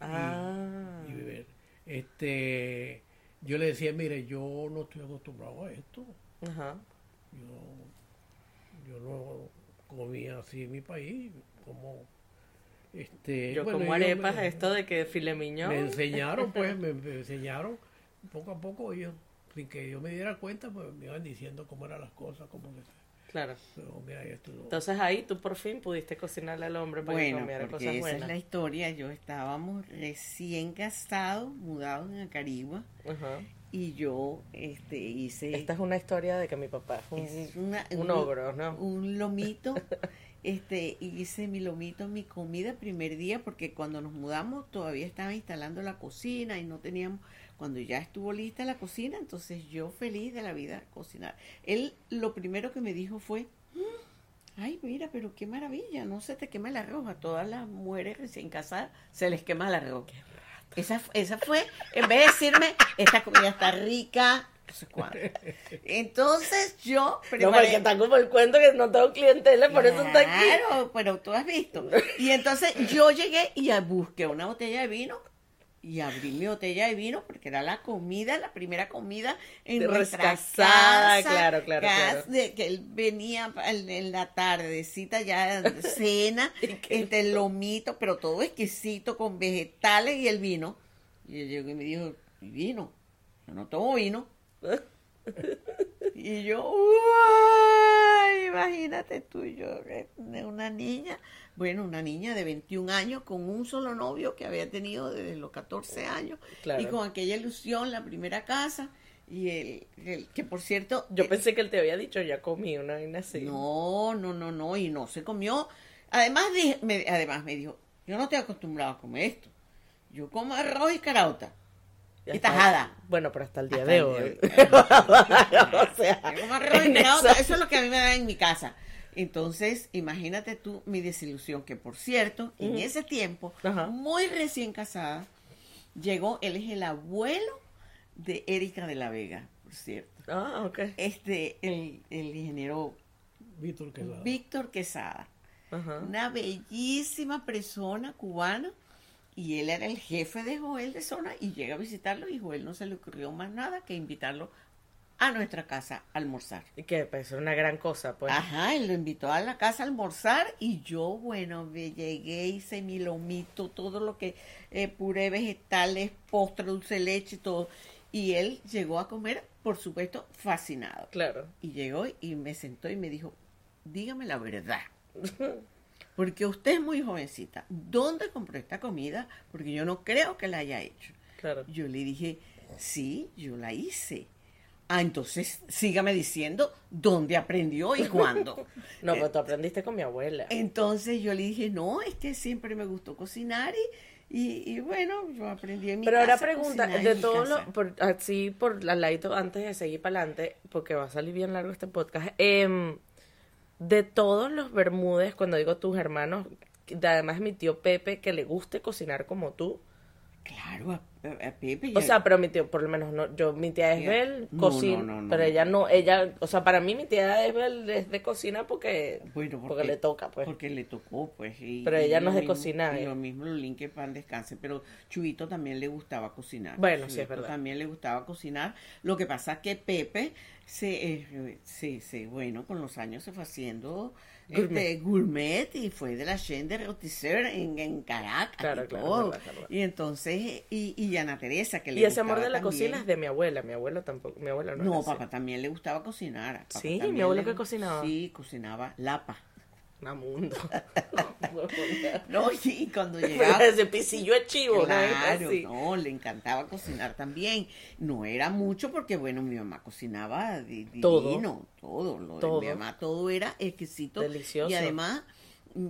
Speaker 2: Ah.
Speaker 3: y beber. Este, yo le decía, mire, yo no estoy acostumbrado a esto.
Speaker 2: Ajá.
Speaker 3: Yo, yo no comía así en mi país, como este
Speaker 2: Yo
Speaker 3: bueno,
Speaker 2: como arepas,
Speaker 3: me,
Speaker 2: esto de que file miñón.
Speaker 3: me enseñaron, pues, me, me enseñaron poco a poco ellos, sin que yo me diera cuenta, pues me iban diciendo cómo eran las cosas, cómo que
Speaker 2: Claro.
Speaker 3: pero mira esto no.
Speaker 2: Entonces ahí tú por fin pudiste cocinarle al hombre para que
Speaker 1: Bueno,
Speaker 2: comiera
Speaker 1: porque
Speaker 2: cosas
Speaker 1: esa es la historia. Yo estábamos recién casados, mudados en Acarigua,
Speaker 2: Ajá.
Speaker 1: y yo este, hice...
Speaker 2: Esta es una historia de que mi papá es un,
Speaker 1: es una-
Speaker 2: un ogro, ¿no?
Speaker 1: Un lomito. Este, hice mi lomito, mi comida el primer día, porque cuando nos mudamos todavía estaba instalando la cocina y no teníamos, cuando ya estuvo lista la cocina, entonces yo feliz de la vida cocinar. Él lo primero que me dijo fue, "Mm, ay mira, pero qué maravilla, no se te quema el arroz, a todas las mujeres recién casadas se les quema el arroz. Esa, esa fue, en vez de decirme, esta comida está rica, no. Entonces yo
Speaker 2: No,
Speaker 1: preparé-
Speaker 2: porque está como el cuento que no tengo clientela, por eso está aquí.
Speaker 1: Claro, pero tú has visto. Y entonces yo llegué y busqué una botella de vino y abrí mi botella de vino porque era la comida, la primera comida en
Speaker 2: De
Speaker 1: nuestra
Speaker 2: rescasada,
Speaker 1: casa.
Speaker 2: claro, claro, claro.
Speaker 1: De, que él venía en, en la tardecita ya cena, este el lomito, pero todo exquisito con vegetales y el vino. Y yo llegué y me dijo, "¿Y vino? Yo no tomo vino. Y yo, "Uy, imagínate tú y yo, eh, una niña, bueno, una niña de 21 años con un solo novio que había tenido desde los 14 años
Speaker 2: Claro.
Speaker 1: y con aquella ilusión, la primera casa, y el, el- que por cierto,
Speaker 2: Yo
Speaker 1: eh,
Speaker 2: pensé que él te había dicho, ya comí una vaina así.
Speaker 1: no, no, no, no, y no se comió. Además, dije- me, además me dijo, yo no estoy acostumbrado a comer esto. Yo como arroz y carauta. Y tajada.
Speaker 2: Bueno, pero hasta el día
Speaker 1: Hasta
Speaker 2: de
Speaker 1: el
Speaker 2: hoy.
Speaker 1: día
Speaker 2: o sea, eso-
Speaker 1: eso es lo que a mí me da en mi casa. Entonces, imagínate tú mi desilusión, que por cierto, en ese tiempo,
Speaker 2: Ajá.
Speaker 1: muy recién casada, llegó, él es el abuelo de Erika de la Vega, por cierto.
Speaker 2: Ah, ok.
Speaker 1: Este, el, el ingeniero
Speaker 3: Víctor Quesada.
Speaker 1: Víctor Quesada.
Speaker 2: Ajá.
Speaker 1: una bellísima persona cubana y él era el jefe de Joel de zona y llega a visitarlo y Joel no se le ocurrió más nada que invitarlo a nuestra casa a almorzar.
Speaker 2: Y que pues, es una gran cosa, pues.
Speaker 1: Ajá, él lo invitó a la casa a almorzar y yo, bueno, me llegué, hice mi lomito, todo lo que, eh, puré vegetales, postre, dulce de leche y todo. Y él llegó a comer, por supuesto, fascinado.
Speaker 2: Claro.
Speaker 1: Y llegó y me sentó y me dijo, dígame la verdad. Porque usted es muy jovencita. ¿Dónde compró esta comida? Porque yo no creo que la haya hecho.
Speaker 2: Claro.
Speaker 1: Yo le dije, sí, yo la hice. Ah, entonces sígame diciendo dónde aprendió y cuándo.
Speaker 2: No, pero tú aprendiste con mi abuela.
Speaker 1: Entonces yo le dije, no, es que siempre me gustó cocinar y, y, y bueno, yo aprendí en mi
Speaker 2: Pero ahora
Speaker 1: casa
Speaker 2: pregunta, de todo lo, por, así por al ladito antes de seguir para adelante, porque va a salir bien largo este podcast, em, de todos los Bermúdez, cuando digo tus hermanos, de- además mi tío Pepe, que le guste cocinar como tú,
Speaker 1: Claro, a, Pepe.
Speaker 2: o sea, pero mi tío, por lo menos no, yo, mi tía Esbel
Speaker 1: No,
Speaker 2: cocina,
Speaker 1: no, no, no,
Speaker 2: pero ella no, ella, o sea, para mí mi tía Esbel es de cocina porque,
Speaker 1: Bueno,
Speaker 2: porque le toca, pues.
Speaker 1: Porque le tocó, pues. y-
Speaker 2: Pero
Speaker 1: y
Speaker 2: ella no es de
Speaker 1: mismo-
Speaker 2: cocinar,
Speaker 1: Y
Speaker 2: ¿eh?
Speaker 1: lo mismo Lolín que pan descanse. Pero Chuito también le gustaba cocinar.
Speaker 2: Bueno, sí, es verdad.
Speaker 1: También le gustaba cocinar. Lo que pasa es que Pepe se, eh, se, se- bueno, con los años se fue haciendo
Speaker 2: Gourmet.
Speaker 1: este, gourmet y fue de la chaîne de Rotisserie en, en Caracas.
Speaker 2: Claro,
Speaker 1: y
Speaker 2: claro,
Speaker 1: todo.
Speaker 2: verdad, verdad.
Speaker 1: Y entonces, y, y Ana Teresa, que le
Speaker 2: Y ese amor de la
Speaker 1: también.
Speaker 2: cocina es de mi abuela, mi abuela tampoco, mi abuela no,
Speaker 1: No,
Speaker 2: así.
Speaker 1: papá también le gustaba cocinar. Papá
Speaker 2: Sí, mi abuelo
Speaker 1: le-
Speaker 2: que cocinaba.
Speaker 1: Sí, cocinaba lapa.
Speaker 2: Una mundo.
Speaker 1: No, y cuando llegaba.
Speaker 2: Ese pisillo de chivo, ¿no?
Speaker 1: Claro, no, le encantaba cocinar también. No era mucho porque, bueno, mi mamá cocinaba di-
Speaker 2: Todo.
Speaker 1: divino, todo. Lo de mi mamá todo era exquisito.
Speaker 2: Delicioso.
Speaker 1: Y además,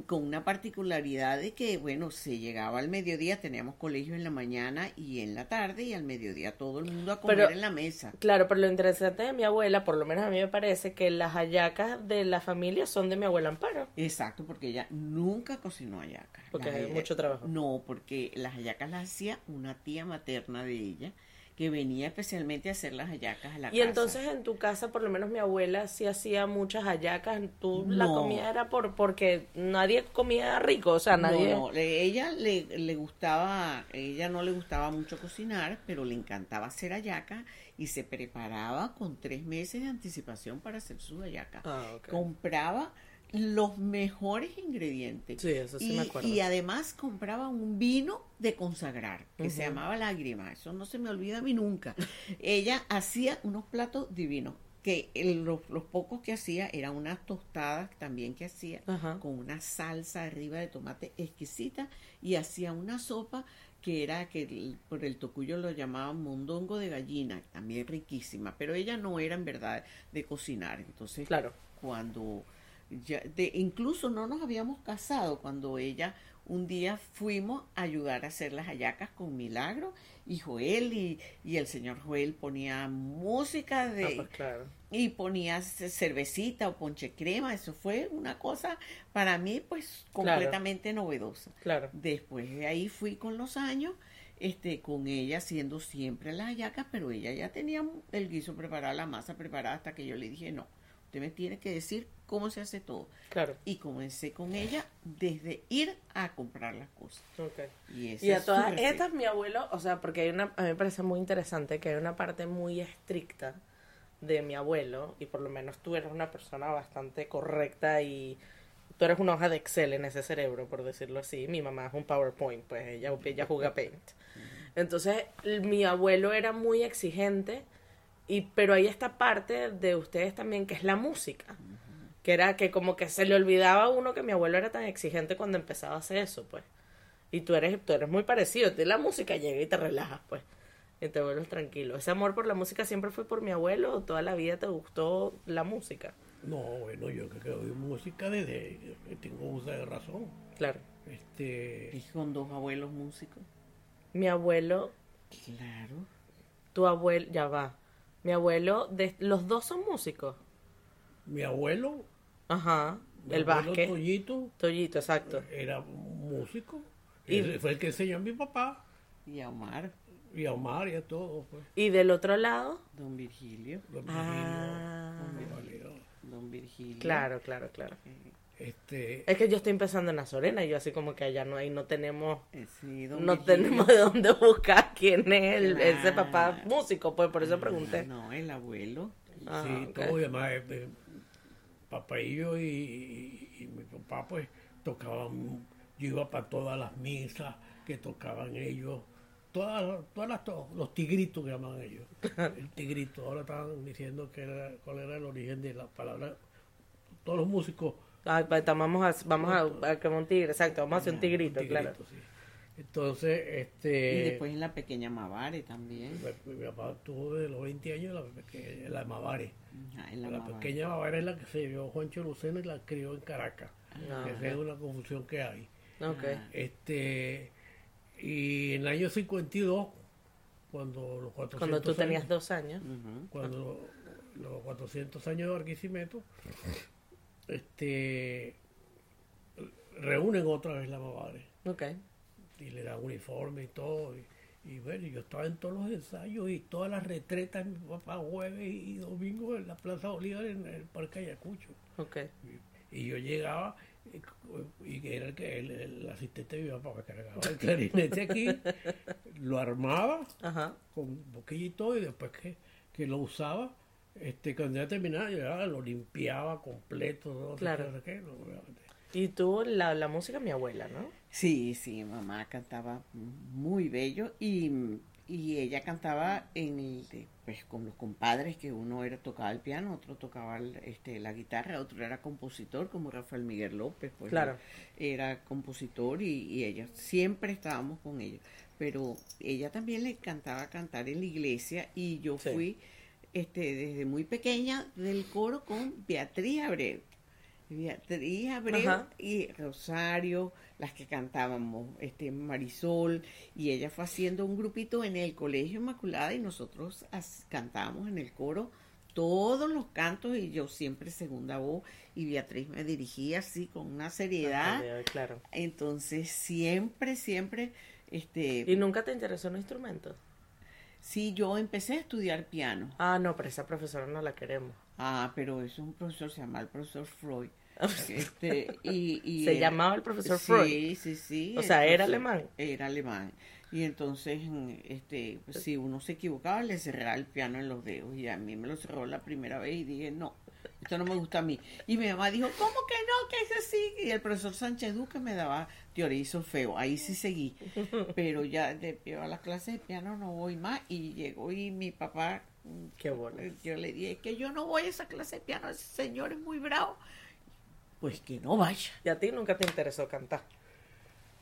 Speaker 1: con una particularidad de que, bueno, se llegaba al mediodía, teníamos colegio en la mañana y en la tarde, y al mediodía todo el mundo a comer
Speaker 2: Pero-
Speaker 1: en la mesa.
Speaker 2: Claro, pero lo interesante de mi abuela, por lo menos a mí me parece que las hallacas de la familia son de mi abuela Amparo.
Speaker 1: Exacto, porque ella nunca cocinó hallacas.
Speaker 2: Porque
Speaker 1: Las
Speaker 2: hay mucho trabajo.
Speaker 1: No, porque las hallacas las hacía una tía materna de ella, que venía especialmente a hacer las hallacas a la
Speaker 2: Y
Speaker 1: casa.
Speaker 2: entonces en tu casa, por lo menos mi abuela sí hacía muchas hallacas. Tú la
Speaker 1: No.
Speaker 2: comida era por porque nadie comía rico, o sea,
Speaker 1: No,
Speaker 2: nadie.
Speaker 1: no, le- ella le, le gustaba, ella no le gustaba mucho cocinar, pero le encantaba hacer hallacas y se preparaba con tres meses de anticipación para hacer sus hallacas.
Speaker 2: Ah.
Speaker 1: Compraba los mejores ingredientes.
Speaker 2: Sí, eso sí
Speaker 1: y,
Speaker 2: me acuerdo.
Speaker 1: y además compraba un vino de consagrar que se llamaba Lágrima. Eso no se me olvida a mí nunca. Ella hacía unos platos divinos que el- los, los pocos que hacía eran unas tostadas también que hacía con una salsa arriba de tomate exquisita y hacía una sopa que era que el- por el tocuyo lo llamaban mondongo de gallina, también riquísima, pero ella no era en verdad de cocinar. Entonces,
Speaker 2: Claro.
Speaker 1: cuando ya, de, incluso no nos habíamos casado cuando ella un día fuimos a ayudar a hacer las hallacas con Milagro y Joel y, y el señor Joel ponía música de
Speaker 2: Ah, pues claro.
Speaker 1: y ponía ce- cervecita o ponche crema, eso fue una cosa para mí pues
Speaker 2: Claro.
Speaker 1: completamente novedosa.
Speaker 2: Claro.
Speaker 1: Después de ahí fui con los años, este, con ella haciendo siempre las hallacas, pero ella ya tenía el guiso preparado, la masa preparada, hasta que yo le dije, no, usted me tiene que decir cómo se hace todo.
Speaker 2: Claro.
Speaker 1: Y comencé con ella desde ir a comprar las cosas.
Speaker 2: Ok.
Speaker 1: Y,
Speaker 2: Y a todas estas, mi abuelo, o sea, porque hay una, a mí me parece muy interesante que hay una parte muy estricta de mi abuelo, y por lo menos tú eres una persona bastante correcta y tú eres una hoja de Excel en ese cerebro, por decirlo así. Mi mamá es un PowerPoint, pues ella, ella juega Paint. Entonces, mi abuelo era muy exigente, y, pero hay esta parte de ustedes también que es la música. Que era que como que se le olvidaba a uno que mi abuelo era tan exigente cuando empezaba a hacer eso, pues. Y tú eres, tú eres muy parecido. Tú la música llega y te relajas, pues. Y te vuelves tranquilo. ¿Ese amor por la música siempre fue por mi abuelo o toda la vida te gustó la música?
Speaker 3: No, bueno, yo que oír música desde que tengo uso de razón.
Speaker 2: Claro.
Speaker 3: Este,
Speaker 1: Y con dos abuelos músicos.
Speaker 2: Mi abuelo,
Speaker 1: Claro.
Speaker 2: tu abuelo, ya va. Mi abuelo, de, los dos son músicos.
Speaker 3: mi abuelo,
Speaker 2: Ajá.
Speaker 3: mi
Speaker 2: El
Speaker 3: abuelo
Speaker 2: Vázquez.
Speaker 3: Toyito,
Speaker 2: Toyito, exacto.
Speaker 3: era músico.
Speaker 2: Y-
Speaker 3: fue el que enseñó a mi papá
Speaker 1: Y a Omar,
Speaker 3: y a Omar y a todos. Pues.
Speaker 2: Y del otro lado.
Speaker 1: don Virgilio,
Speaker 3: Don
Speaker 2: Ah.
Speaker 3: Virgilio, Virgilio,
Speaker 1: don Virgilio.
Speaker 2: Claro, claro, claro.
Speaker 3: Este,
Speaker 2: Es que yo estoy empezando en Nazarena y yo así como que allá no hay, no tenemos,
Speaker 1: Eh, sí,
Speaker 2: no
Speaker 1: Virgilio.
Speaker 2: tenemos de dónde buscar quién es el- ese papá músico, pues por eso pregunté.
Speaker 1: No, el abuelo.
Speaker 2: Ah,
Speaker 3: sí,
Speaker 2: ok.
Speaker 3: todo y además, eh, papá y yo y, y- y mi papá pues tocaban, yo iba para todas las misas que tocaban ellos, todas, todas las, to- los tigritos que llaman ellos, el tigrito, ahora estaban diciendo que era, cuál era el origen de la palabra, todos los músicos
Speaker 2: vamos a, vamos a, a un tigre, exacto, vamos a hacer un tigrito,
Speaker 3: un
Speaker 2: claro.
Speaker 3: tigrito, sí. Entonces,
Speaker 1: Y
Speaker 3: este...
Speaker 1: después en la pequeña Mavare también.
Speaker 3: Mi, mi papá tuvo de los 20 años la, peque- la Mavare.
Speaker 1: Ajá, en la
Speaker 3: La,
Speaker 1: Mavare.
Speaker 3: pequeña Mavare es la que se vio Juancho Lucena y la crió en Caracas.
Speaker 2: Ah,
Speaker 3: Esa es una confusión que hay.
Speaker 2: Ok.
Speaker 1: Ah.
Speaker 3: Este, y en el año 52, cuando los 400
Speaker 2: Cuando tú tenías
Speaker 3: años,
Speaker 2: dos años.
Speaker 3: Cuando los 400 años de Barquisimeto, este, reúnen otra vez la Mavare
Speaker 2: Ok.
Speaker 3: y le dan uniforme y todo. Y, y bueno, yo estaba en todos los ensayos y todas las retretas mi papá jueves y domingo en la Plaza Bolívar en el Parque Ayacucho.
Speaker 2: Ok.
Speaker 3: Y yo llegaba y que era el, que, el, el asistente de mi papá que cargaba el clarinete aquí, lo armaba
Speaker 2: Ajá.
Speaker 3: con boquilla y todo y después que, que lo usaba, este, cuando ya terminaba, yo llegaba, lo limpiaba completo, no sé
Speaker 2: Claro. Y tú, la, la música, mi abuela, ¿no?
Speaker 1: Sí, sí, mamá cantaba muy bello y, y ella cantaba en el de- pues con los compadres que uno era tocaba el piano, otro tocaba el- este, la guitarra, otro era compositor como Rafael Miguel López, pues
Speaker 2: Claro.
Speaker 1: era compositor y, y ella siempre estábamos con ellos, pero ella también le encantaba cantar en la iglesia y yo
Speaker 2: Sí.
Speaker 1: fui este desde muy pequeña del coro con Beatriz Abreu. Beatriz Abreu
Speaker 2: Ajá.
Speaker 1: y Rosario, las que cantábamos, este Marisol, y ella fue haciendo un grupito en el Colegio Inmaculada y nosotros cantábamos en el coro todos los cantos y yo siempre segunda voz y Beatriz me dirigía así con una seriedad.
Speaker 2: Ah, Claro.
Speaker 1: Entonces siempre, siempre, este,
Speaker 2: ¿Y nunca te interesó un instrumento?
Speaker 1: Sí, yo empecé a estudiar piano.
Speaker 2: Ah, no, pero esa profesora no la queremos.
Speaker 1: Ah, pero es un profesor, se llama el profesor Freud. Este, y, y
Speaker 2: Se
Speaker 1: él-
Speaker 2: llamaba el profesor
Speaker 1: sí,
Speaker 2: Freud.
Speaker 1: Sí, sí,
Speaker 2: O sea, ¿era alemán?
Speaker 1: Era alemán. Y entonces, este, pues, si uno se equivocaba, le cerraba el piano en los dedos. Y a mí me lo cerró la primera vez y dije, no, esto no me gusta a mí. Y mi mamá dijo, ¿cómo que no? Que es así. Y el profesor Sánchez Duque me daba teoría y solfeo. Ahí sí seguí. Pero ya de yo a las clases de piano no voy más. Y llegó y mi papá, mm,
Speaker 2: Qué bola.
Speaker 1: yo le dije que yo no voy a esa clase de piano. Ese señor es muy bravo. Pues que no vaya.
Speaker 2: ¿Y a ti nunca te interesó cantar?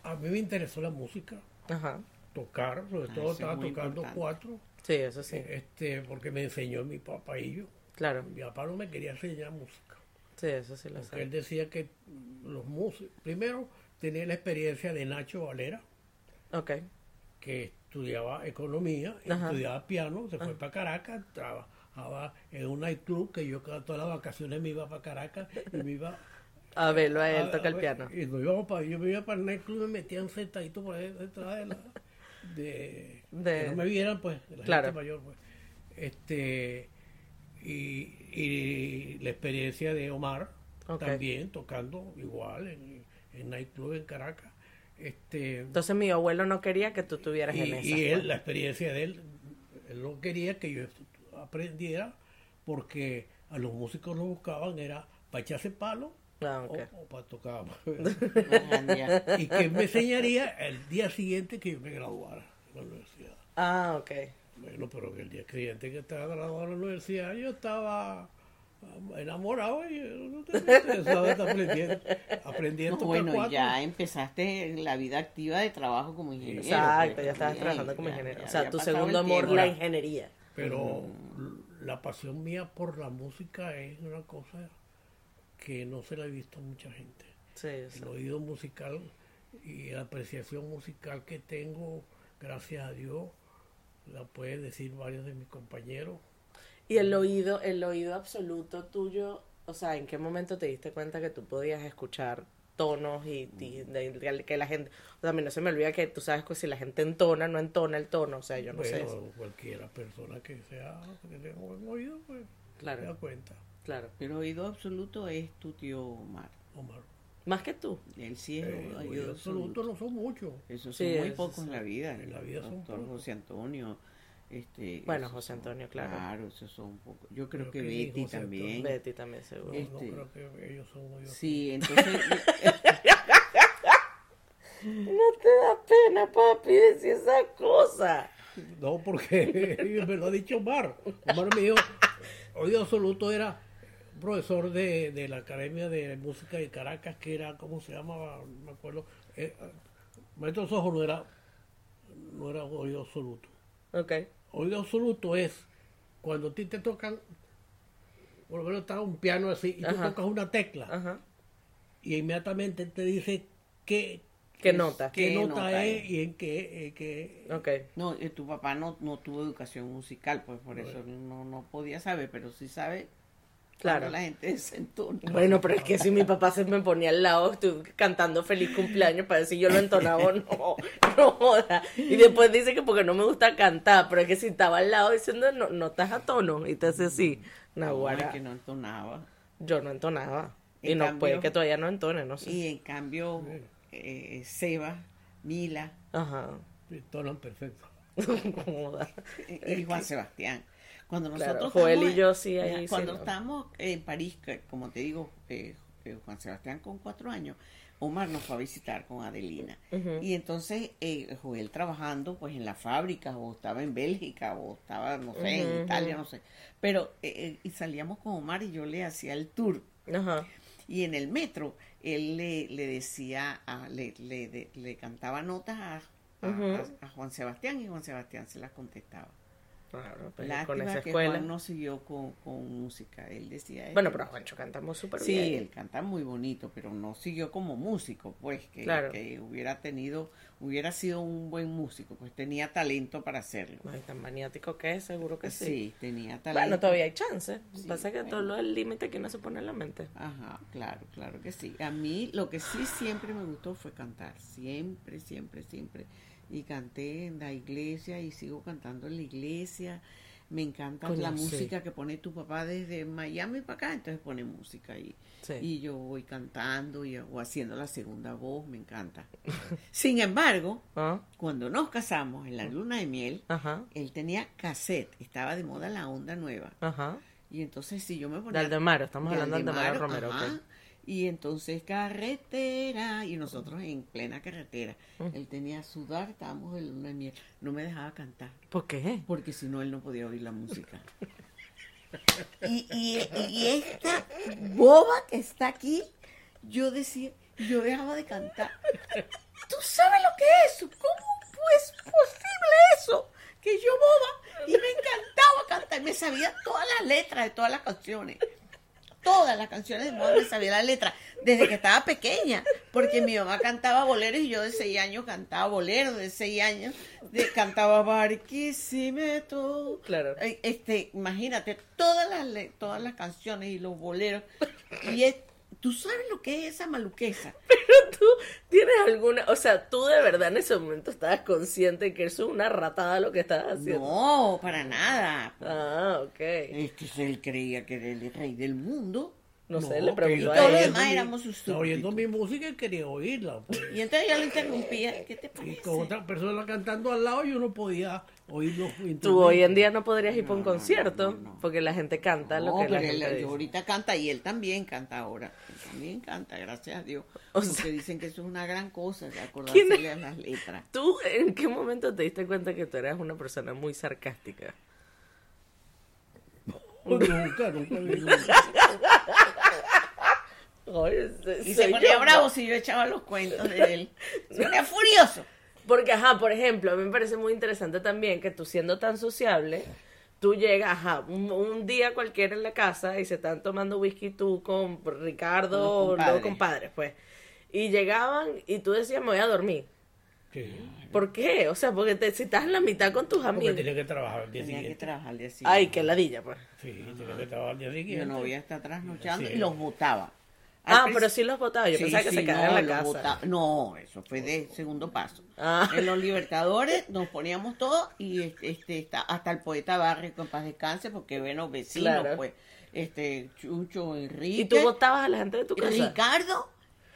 Speaker 3: A mí me interesó la música,
Speaker 2: Ajá.
Speaker 3: tocar, sobre
Speaker 1: Ah,
Speaker 3: todo estaba tocando
Speaker 1: importante.
Speaker 3: cuatro,
Speaker 2: Sí, eso sí.
Speaker 3: este, porque me enseñó mi papá y yo.
Speaker 2: Claro.
Speaker 3: Mi papá no me quería enseñar música.
Speaker 2: Sí, eso sí lo
Speaker 3: él decía que los músicos, primero tenía la experiencia de Nacho Valera, que estudiaba economía,
Speaker 2: Ajá.
Speaker 3: estudiaba piano, se fue para Caracas, trabajaba en un nightclub que yo cada todas las vacaciones me iba para Caracas y me iba
Speaker 2: A verlo a él,
Speaker 3: a-
Speaker 2: toca
Speaker 3: a
Speaker 2: el
Speaker 3: ver,
Speaker 2: piano.
Speaker 3: Y íbamos para, yo me iba para el nightclub y me metían sentadito por ahí detrás de la de,
Speaker 2: De-
Speaker 3: que no me vieran pues, la
Speaker 2: Claro.
Speaker 3: gente mayor pues. Este y, y la experiencia de Omar también tocando igual en, en nightclub en Caracas. Este
Speaker 2: Entonces mi abuelo no quería que tú estuvieras
Speaker 3: y,
Speaker 2: en esa.
Speaker 3: y él, la experiencia de él, él no quería que yo aprendiera porque a los músicos lo buscaban era para echarse palo
Speaker 2: Ah,
Speaker 3: o, para tocar.
Speaker 1: Ya.
Speaker 3: y que me enseñaría el día siguiente que yo me graduara de la universidad.
Speaker 2: Ah, ok.
Speaker 3: Bueno, pero que el día siguiente que estaba graduado de la universidad yo estaba ah, enamorado y yo no tenía interesado en estar aprendiendo, aprendiendo
Speaker 1: No, bueno,
Speaker 3: cuatro.
Speaker 1: ya empezaste en la vida activa de trabajo como ingeniero.
Speaker 2: Exacto,
Speaker 1: pues,
Speaker 2: ya estabas
Speaker 1: bien,
Speaker 2: trabajando como ingeniero.
Speaker 1: ya
Speaker 2: O sea, tu segundo amor, la ingeniería.
Speaker 3: Pero la pasión mía por la música es una cosa que no se la he visto a mucha gente.
Speaker 2: Sí.
Speaker 3: El oído musical y la apreciación musical que tengo, gracias a Dios, la pueden decir varios de mis compañeros.
Speaker 2: Y el oído, el oído absoluto tuyo, o sea, ¿en qué momento te diste cuenta que tú podías escuchar tonos y, y de- de- que la gente, o sea, a mí no se me olvida que tú sabes que si la gente entona, no entona el tono, o sea, yo no sé eso.
Speaker 3: cualquiera persona que sea, que tenga buen oído, pues se da
Speaker 2: Claro,
Speaker 3: cuenta.
Speaker 2: claro.
Speaker 1: Pero oído absoluto es tu tío Omar.
Speaker 3: Omar.
Speaker 2: Más que tú.
Speaker 1: Él sí es
Speaker 3: Eh,
Speaker 1: oído,
Speaker 3: oído absoluto no son muchos.
Speaker 1: Esos
Speaker 2: Sí,
Speaker 1: son muy
Speaker 2: eso
Speaker 1: pocos
Speaker 2: sí.
Speaker 1: en la vida.
Speaker 3: En la vida son.
Speaker 1: José Antonio. Este,
Speaker 2: Bueno, José
Speaker 1: son-
Speaker 2: Antonio, claro.
Speaker 1: Claro, esos son pocos. Yo creo
Speaker 3: Creo
Speaker 1: que Betty
Speaker 3: José
Speaker 1: también.
Speaker 2: Betty también seguro.
Speaker 3: No,
Speaker 1: Este-
Speaker 3: no creo que ellos son oídos.
Speaker 1: Sí, entonces
Speaker 2: No te da pena, papi, decir esa cosa.
Speaker 3: No, porque me lo ha dicho Omar. Omar me dijo, oído absoluto era un profesor de, de la Academia de Música de Caracas, que era, ¿cómo se llamaba? No me acuerdo. eh, Maestro Sojo no era, no era oído absoluto.
Speaker 2: Ok.
Speaker 3: Oído absoluto es cuando a ti te tocan, por lo menos está un piano así, y tú
Speaker 2: Ajá.
Speaker 3: tocas una tecla,
Speaker 2: Ajá.
Speaker 3: y inmediatamente te dice qué,
Speaker 2: ¿Qué nota?
Speaker 3: qué
Speaker 1: ¿Qué
Speaker 3: nota,
Speaker 1: nota
Speaker 3: es
Speaker 1: es?
Speaker 3: y en qué, en qué-
Speaker 2: Ok.
Speaker 1: No, eh, tu papá no, no tuvo educación musical, pues por eso no, no podía saber, pero sí sabe
Speaker 2: Claro.
Speaker 1: la gente desentona.
Speaker 2: Bueno, pero es que si mi papá se me ponía al lado, estoy cantando feliz cumpleaños para si yo lo entonaba o no, no joda. Y después dice que porque no me gusta cantar, pero es que si estaba al lado diciendo no, no estás a tono y te hace así,
Speaker 1: No, es que no entonaba.
Speaker 2: yo no entonaba. Y no
Speaker 1: cambio-
Speaker 2: puede que todavía no entone, no sé.
Speaker 1: Y en cambio, eh, Seba, Mila
Speaker 2: Ajá.
Speaker 3: tonan perfecto.
Speaker 1: Y Juan Sebastián. Cuando
Speaker 2: Claro,
Speaker 1: nosotros
Speaker 2: Joel
Speaker 1: estábamos
Speaker 2: y yo sí, ahí sí,
Speaker 1: Cuando
Speaker 2: ¿no?
Speaker 1: estábamos en París, como te digo, eh, Juan Sebastián con cuatro años, Omar nos fue a visitar con Adelina. Y entonces eh, Joel trabajando pues en la fábrica o estaba en Bélgica o estaba, no sé, en Italia, no sé. Pero eh, eh, y salíamos con Omar y yo le hacía el tour.
Speaker 2: Ajá.
Speaker 1: Y en el metro, él le, le decía, a- le, le, cantaba notas a Juan Sebastián y Juan Sebastián se las contestaba.
Speaker 2: Claro, pues, con esa
Speaker 1: que
Speaker 2: escuela.
Speaker 1: Juan no siguió con, con música. Él decía...
Speaker 2: Bueno,
Speaker 1: "Esto-
Speaker 2: pero Juancho cantamos súper
Speaker 1: Sí,
Speaker 2: bien.
Speaker 1: él canta muy bonito, pero no siguió como músico, pues, que,
Speaker 2: Claro.
Speaker 1: que hubiera tenido, hubiera sido un buen músico, pues tenía talento para hacerlo.
Speaker 2: Ay, tan maniático que es, seguro que
Speaker 1: sí.
Speaker 2: sí.
Speaker 1: tenía talento.
Speaker 2: Bueno, todavía hay chance.
Speaker 1: Sí,
Speaker 2: Pasa que todo lo del límite que no se pone en la mente.
Speaker 1: Ajá, claro, claro que sí. A mí lo que sí siempre me gustó fue cantar, siempre, siempre, siempre. Y canté en la iglesia y sigo cantando en la iglesia. Me encanta
Speaker 2: Coño,
Speaker 1: la música que pone tu papá desde Miami para acá, entonces pone música ahí.
Speaker 2: Sí.
Speaker 1: Y yo voy cantando y, o haciendo la segunda voz, me encanta. Sin embargo,
Speaker 2: ¿Ah?
Speaker 1: cuando nos casamos en la luna de miel,
Speaker 2: Ajá,
Speaker 1: él tenía cassette, estaba de moda la onda nueva.
Speaker 2: ajá.
Speaker 1: Y entonces si yo me
Speaker 2: De
Speaker 1: ponía...
Speaker 2: Aldemaro, estamos
Speaker 1: de
Speaker 2: hablando de Aldemaro
Speaker 1: Aldemaro,
Speaker 2: Romero.
Speaker 1: ajá. Y entonces carretera, y nosotros en plena carretera. Él tenía sudar, estábamos en luna de miel. No me dejaba cantar,
Speaker 2: ¿Por qué?
Speaker 1: porque si no él no podía oír la música.
Speaker 4: Y, y, y esta boba que está aquí, yo decía, yo dejaba de cantar. ¿Tú sabes lo que es eso? ¿Cómo es posible eso? Que yo boba y me encantaba cantar. Me sabía todas las letras de todas las canciones. Todas las canciones de moda me sabía la letra desde que estaba pequeña, porque mi mamá cantaba boleros y yo de seis años cantaba boleros, de seis años de, cantaba Barquisimeto.
Speaker 2: Claro.
Speaker 1: Este, imagínate, todas las, todas las canciones y los boleros. Y es- tú sabes lo que es esa maluquesa.
Speaker 2: ¿Tú tienes alguna, o sea, tú de verdad en ese momento estabas consciente de que eso es una ratada lo que estabas haciendo?
Speaker 1: No, para nada.
Speaker 2: Ah, ok.
Speaker 1: Es que él creía que era el rey del mundo.
Speaker 2: No, sé, le preguntó a
Speaker 1: Todos los
Speaker 2: él.
Speaker 1: demás éramos sus
Speaker 3: Estaba oyendo mi música y quería oírla. pues.
Speaker 1: Y entonces yo lo interrumpía. ¿Qué te
Speaker 3: Y
Speaker 1: parece?
Speaker 3: con otra persona cantando al lado yo no podía oír los
Speaker 2: Tú hoy en día no podrías ir para un
Speaker 1: No,
Speaker 2: concierto
Speaker 1: no, no.
Speaker 2: porque la gente canta lo que la
Speaker 1: pero él-
Speaker 2: gente
Speaker 1: yo
Speaker 2: dice.
Speaker 1: ahorita canta y él también canta ahora. Él también canta, gracias a Dios.
Speaker 2: O
Speaker 1: Porque
Speaker 2: sea-
Speaker 1: dicen que eso es una gran cosa, de
Speaker 2: ¿Quién
Speaker 1: acordarse a las letras.
Speaker 2: ¿Tú en qué momento te diste cuenta que tú eras una persona muy sarcástica?
Speaker 3: Nunca, nunca.
Speaker 2: se-
Speaker 1: Y se ponía
Speaker 2: yo,
Speaker 1: bravo si yo echaba los cuentos de él. Se ponía furioso.
Speaker 2: Porque, ajá, por ejemplo, a mí me parece muy interesante también que tú siendo tan sociable, tú llegas, ajá, un, un día cualquiera en la casa y se están tomando whisky tú con Ricardo,
Speaker 1: Con los compadres.
Speaker 2: pues. Y llegaban y tú decías, me voy a dormir.
Speaker 3: Sí,
Speaker 2: ¿Por qué? O sea, porque te, si estás en la mitad con tus
Speaker 3: porque
Speaker 2: amigos.
Speaker 3: tenía que trabajar al día
Speaker 1: Tenía que
Speaker 3: siguiente.
Speaker 1: trabajar al día siguiente.
Speaker 2: Ay, qué ladilla, pues.
Speaker 3: Sí, tenía que trabajar al día siguiente.
Speaker 1: Yo no voy a estar trasnochando
Speaker 3: Sí.
Speaker 1: y los votaba.
Speaker 2: Ah, pero sí los votaba. Yo
Speaker 1: Sí,
Speaker 2: pensaba que
Speaker 1: sí,
Speaker 2: se quedaban
Speaker 1: no,
Speaker 2: en la casa.
Speaker 1: votaba. No, eso fue de segundo paso.
Speaker 2: Ah.
Speaker 1: En los Libertadores nos poníamos todos y este, este, está- hasta el poeta Barrio con paz descanse porque bueno, vecinos,
Speaker 2: Claro.
Speaker 1: pues, este, Chucho, Enrique.
Speaker 2: ¿Y tú votabas a la gente de tu casa?
Speaker 1: Ricardo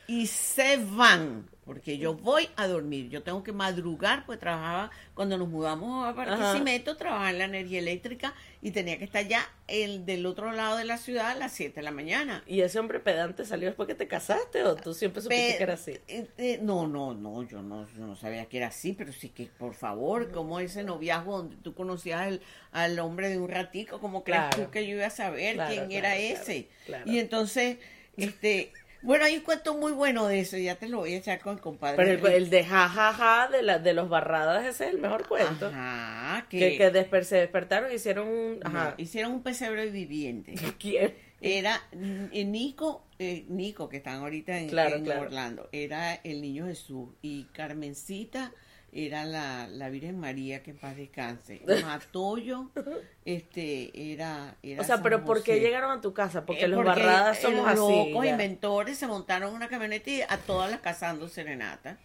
Speaker 1: y se van, porque yo voy a dormir. Yo tengo que madrugar, pues trabajaba, cuando nos mudamos a Barquisimeto, trabajaba en la energía eléctrica y tenía que estar ya el del otro lado de la ciudad a las 7 de la mañana.
Speaker 2: ¿Y ese hombre pedante salió después que te casaste o tú siempre supiste
Speaker 1: Pe-
Speaker 2: que era así?
Speaker 1: eh, eh, no, no, no, yo no, yo no sabía que era así, pero sí que, por favor, como ese noviazgo donde tú conocías al, al hombre de un ratico, como crees
Speaker 2: Claro.
Speaker 1: tú que yo iba a saber
Speaker 2: Claro,
Speaker 1: quién
Speaker 2: claro,
Speaker 1: era ese? Y entonces, este, Bueno, hay un cuento muy bueno de eso, ya te lo voy a echar con el compadre.
Speaker 2: Pero el, de jajaja de, la, de los barradas, ese es el mejor cuento.
Speaker 1: Ajá, que,
Speaker 2: Que, que desper- se despertaron y hicieron un...
Speaker 1: no,
Speaker 2: Ajá.
Speaker 1: hicieron un pesebre viviente.
Speaker 2: ¿Quién?
Speaker 1: Era eh, Nico, eh, Nico, que están ahorita en,
Speaker 2: Claro,
Speaker 1: en
Speaker 2: claro.
Speaker 1: Orlando, era el niño Jesús y Carmencita era la, la Virgen María, que en paz descanse. Matoyo, este, era, era
Speaker 2: O sea,
Speaker 1: San
Speaker 2: pero ¿por qué
Speaker 1: José.
Speaker 2: llegaron a tu casa? Porque
Speaker 1: Eh,
Speaker 2: los barradas
Speaker 1: eh,
Speaker 2: somos
Speaker 1: los
Speaker 2: así.
Speaker 1: locos
Speaker 2: ya.
Speaker 1: inventores se montaron en una camioneta y a todas las casando serenata.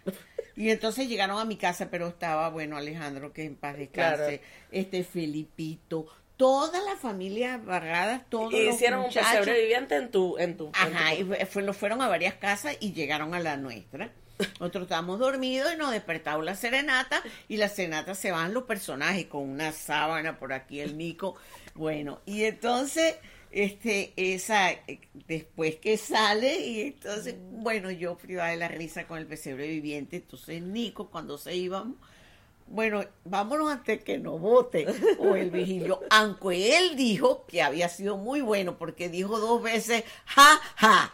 Speaker 1: Y entonces llegaron a mi casa, pero estaba, bueno, Alejandro, que en paz descanse, este Felipito, toda la familia Barradas, todos
Speaker 2: Y
Speaker 1: los
Speaker 2: hicieron un
Speaker 1: muchachos.
Speaker 2: pesebre viviente en tu... En tu en
Speaker 1: Ajá, y fue- fue- lo fueron a varias casas y llegaron a la nuestra. Nosotros estábamos dormidos y nos despertamos la serenata y la serenata se van los personajes con una sábana por aquí el Nico. Bueno, y entonces este esa eh, después que sale y entonces bueno, yo privada de la risa con el pesebre viviente, entonces Nico cuando se iban bueno, vámonos antes que nos vote o el vigilio, aunque él dijo que había sido muy bueno porque dijo dos veces ja ja.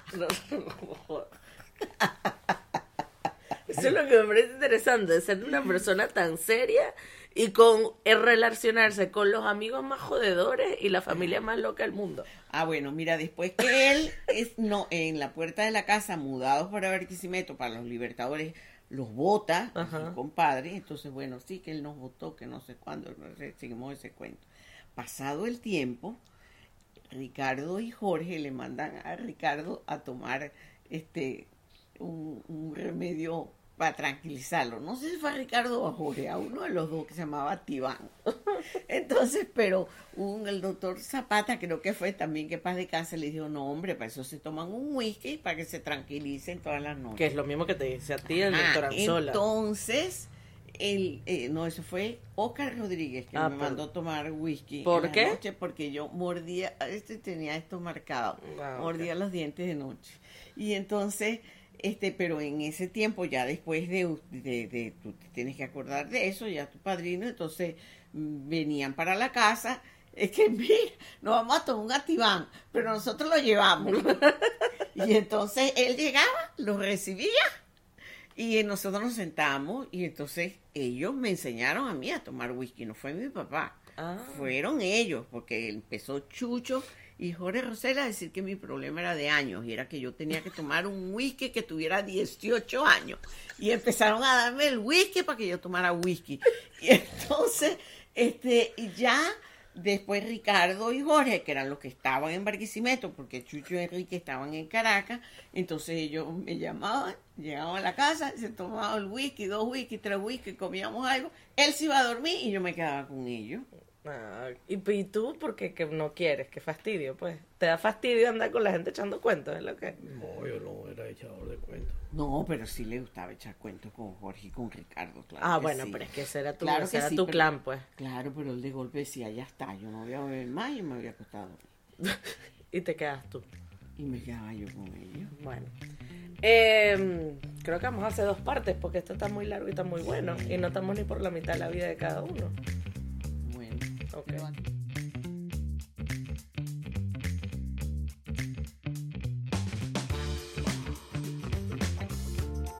Speaker 2: Eso es lo que me parece interesante, ser una persona tan seria y con el relacionarse con los amigos más jodedores y la familia más loca del mundo.
Speaker 1: Ah, bueno, mira, después que él es no en la puerta de la casa mudados para Barquisimeto para los Libertadores los vota su compadre, entonces bueno, sí que él nos votó, que no sé cuándo, no sé, seguimos ese cuento. Pasado el tiempo, Ricardo y Jorge le mandan a Ricardo a tomar este un, un remedio para tranquilizarlo. No sé si fue Ricardo o a Jorge, a uno de los dos que se llamaba Tibán. Entonces, pero un, el doctor Zapata, creo que fue también que paz de cáncer, le dijo, no hombre, para eso se toman un whisky para que se tranquilicen todas las noches.
Speaker 2: Que es lo mismo que te dice a ti el doctor Anzola.
Speaker 1: Entonces, el, eh, no, eso fue Oscar Rodríguez que
Speaker 2: Ah,
Speaker 1: me
Speaker 2: por-
Speaker 1: mandó a tomar whisky.
Speaker 2: ¿Por
Speaker 1: en la
Speaker 2: qué?
Speaker 1: noche porque yo mordía, este tenía esto marcado,
Speaker 2: Ah,
Speaker 1: mordía los dientes de noche. Y entonces, este, pero en ese tiempo, ya después de, de, de- tú te tienes que acordar de eso, ya tu padrino, entonces mm, venían para la casa. Es que, mira, nos vamos a tomar un atibán, pero nosotros lo llevamos. y entonces él llegaba, lo recibía y nosotros nos sentamos y entonces ellos me enseñaron a mí a tomar whisky, no fue mi papá,
Speaker 2: Ah.
Speaker 1: fueron ellos, porque empezó Chucho y Jorge Rosela decir que mi problema era de años y era que yo tenía que tomar un whisky que tuviera 18 años. Y empezaron a darme el whisky para que yo tomara whisky. Y entonces este ya después Ricardo y Jorge que eran los que estaban en Barquisimeto porque Chucho y Enrique estaban en Caracas entonces ellos me llamaban llegaban a la casa se tomaban el whisky dos whisky tres whisky comíamos algo. Él se iba a dormir y yo me quedaba con ellos
Speaker 2: Ah, y, y tú, porque que no quieres, qué fastidio, pues. Te da fastidio andar con la gente echando cuentos, es lo que.
Speaker 3: No, yo no era echador de cuentos.
Speaker 1: No, pero sí le gustaba echar cuentos con Jorge y con Ricardo, claro.
Speaker 2: Ah,
Speaker 1: que
Speaker 2: bueno,
Speaker 1: sí.
Speaker 2: pero es que ese era tu,
Speaker 1: Claro
Speaker 2: ese
Speaker 1: que
Speaker 2: era
Speaker 1: sí,
Speaker 2: tu
Speaker 1: pero-
Speaker 2: clan, pues.
Speaker 1: Claro, pero él de golpe decía, ya está, yo no voy a beber más y me había acostado.
Speaker 2: Y te quedas tú.
Speaker 1: Y me quedaba yo con ellos.
Speaker 2: Bueno. Eh, creo que vamos a hacer dos partes porque esto está muy largo y está muy bueno. Y no estamos ni por la mitad de la vida de cada uno.
Speaker 1: Okay.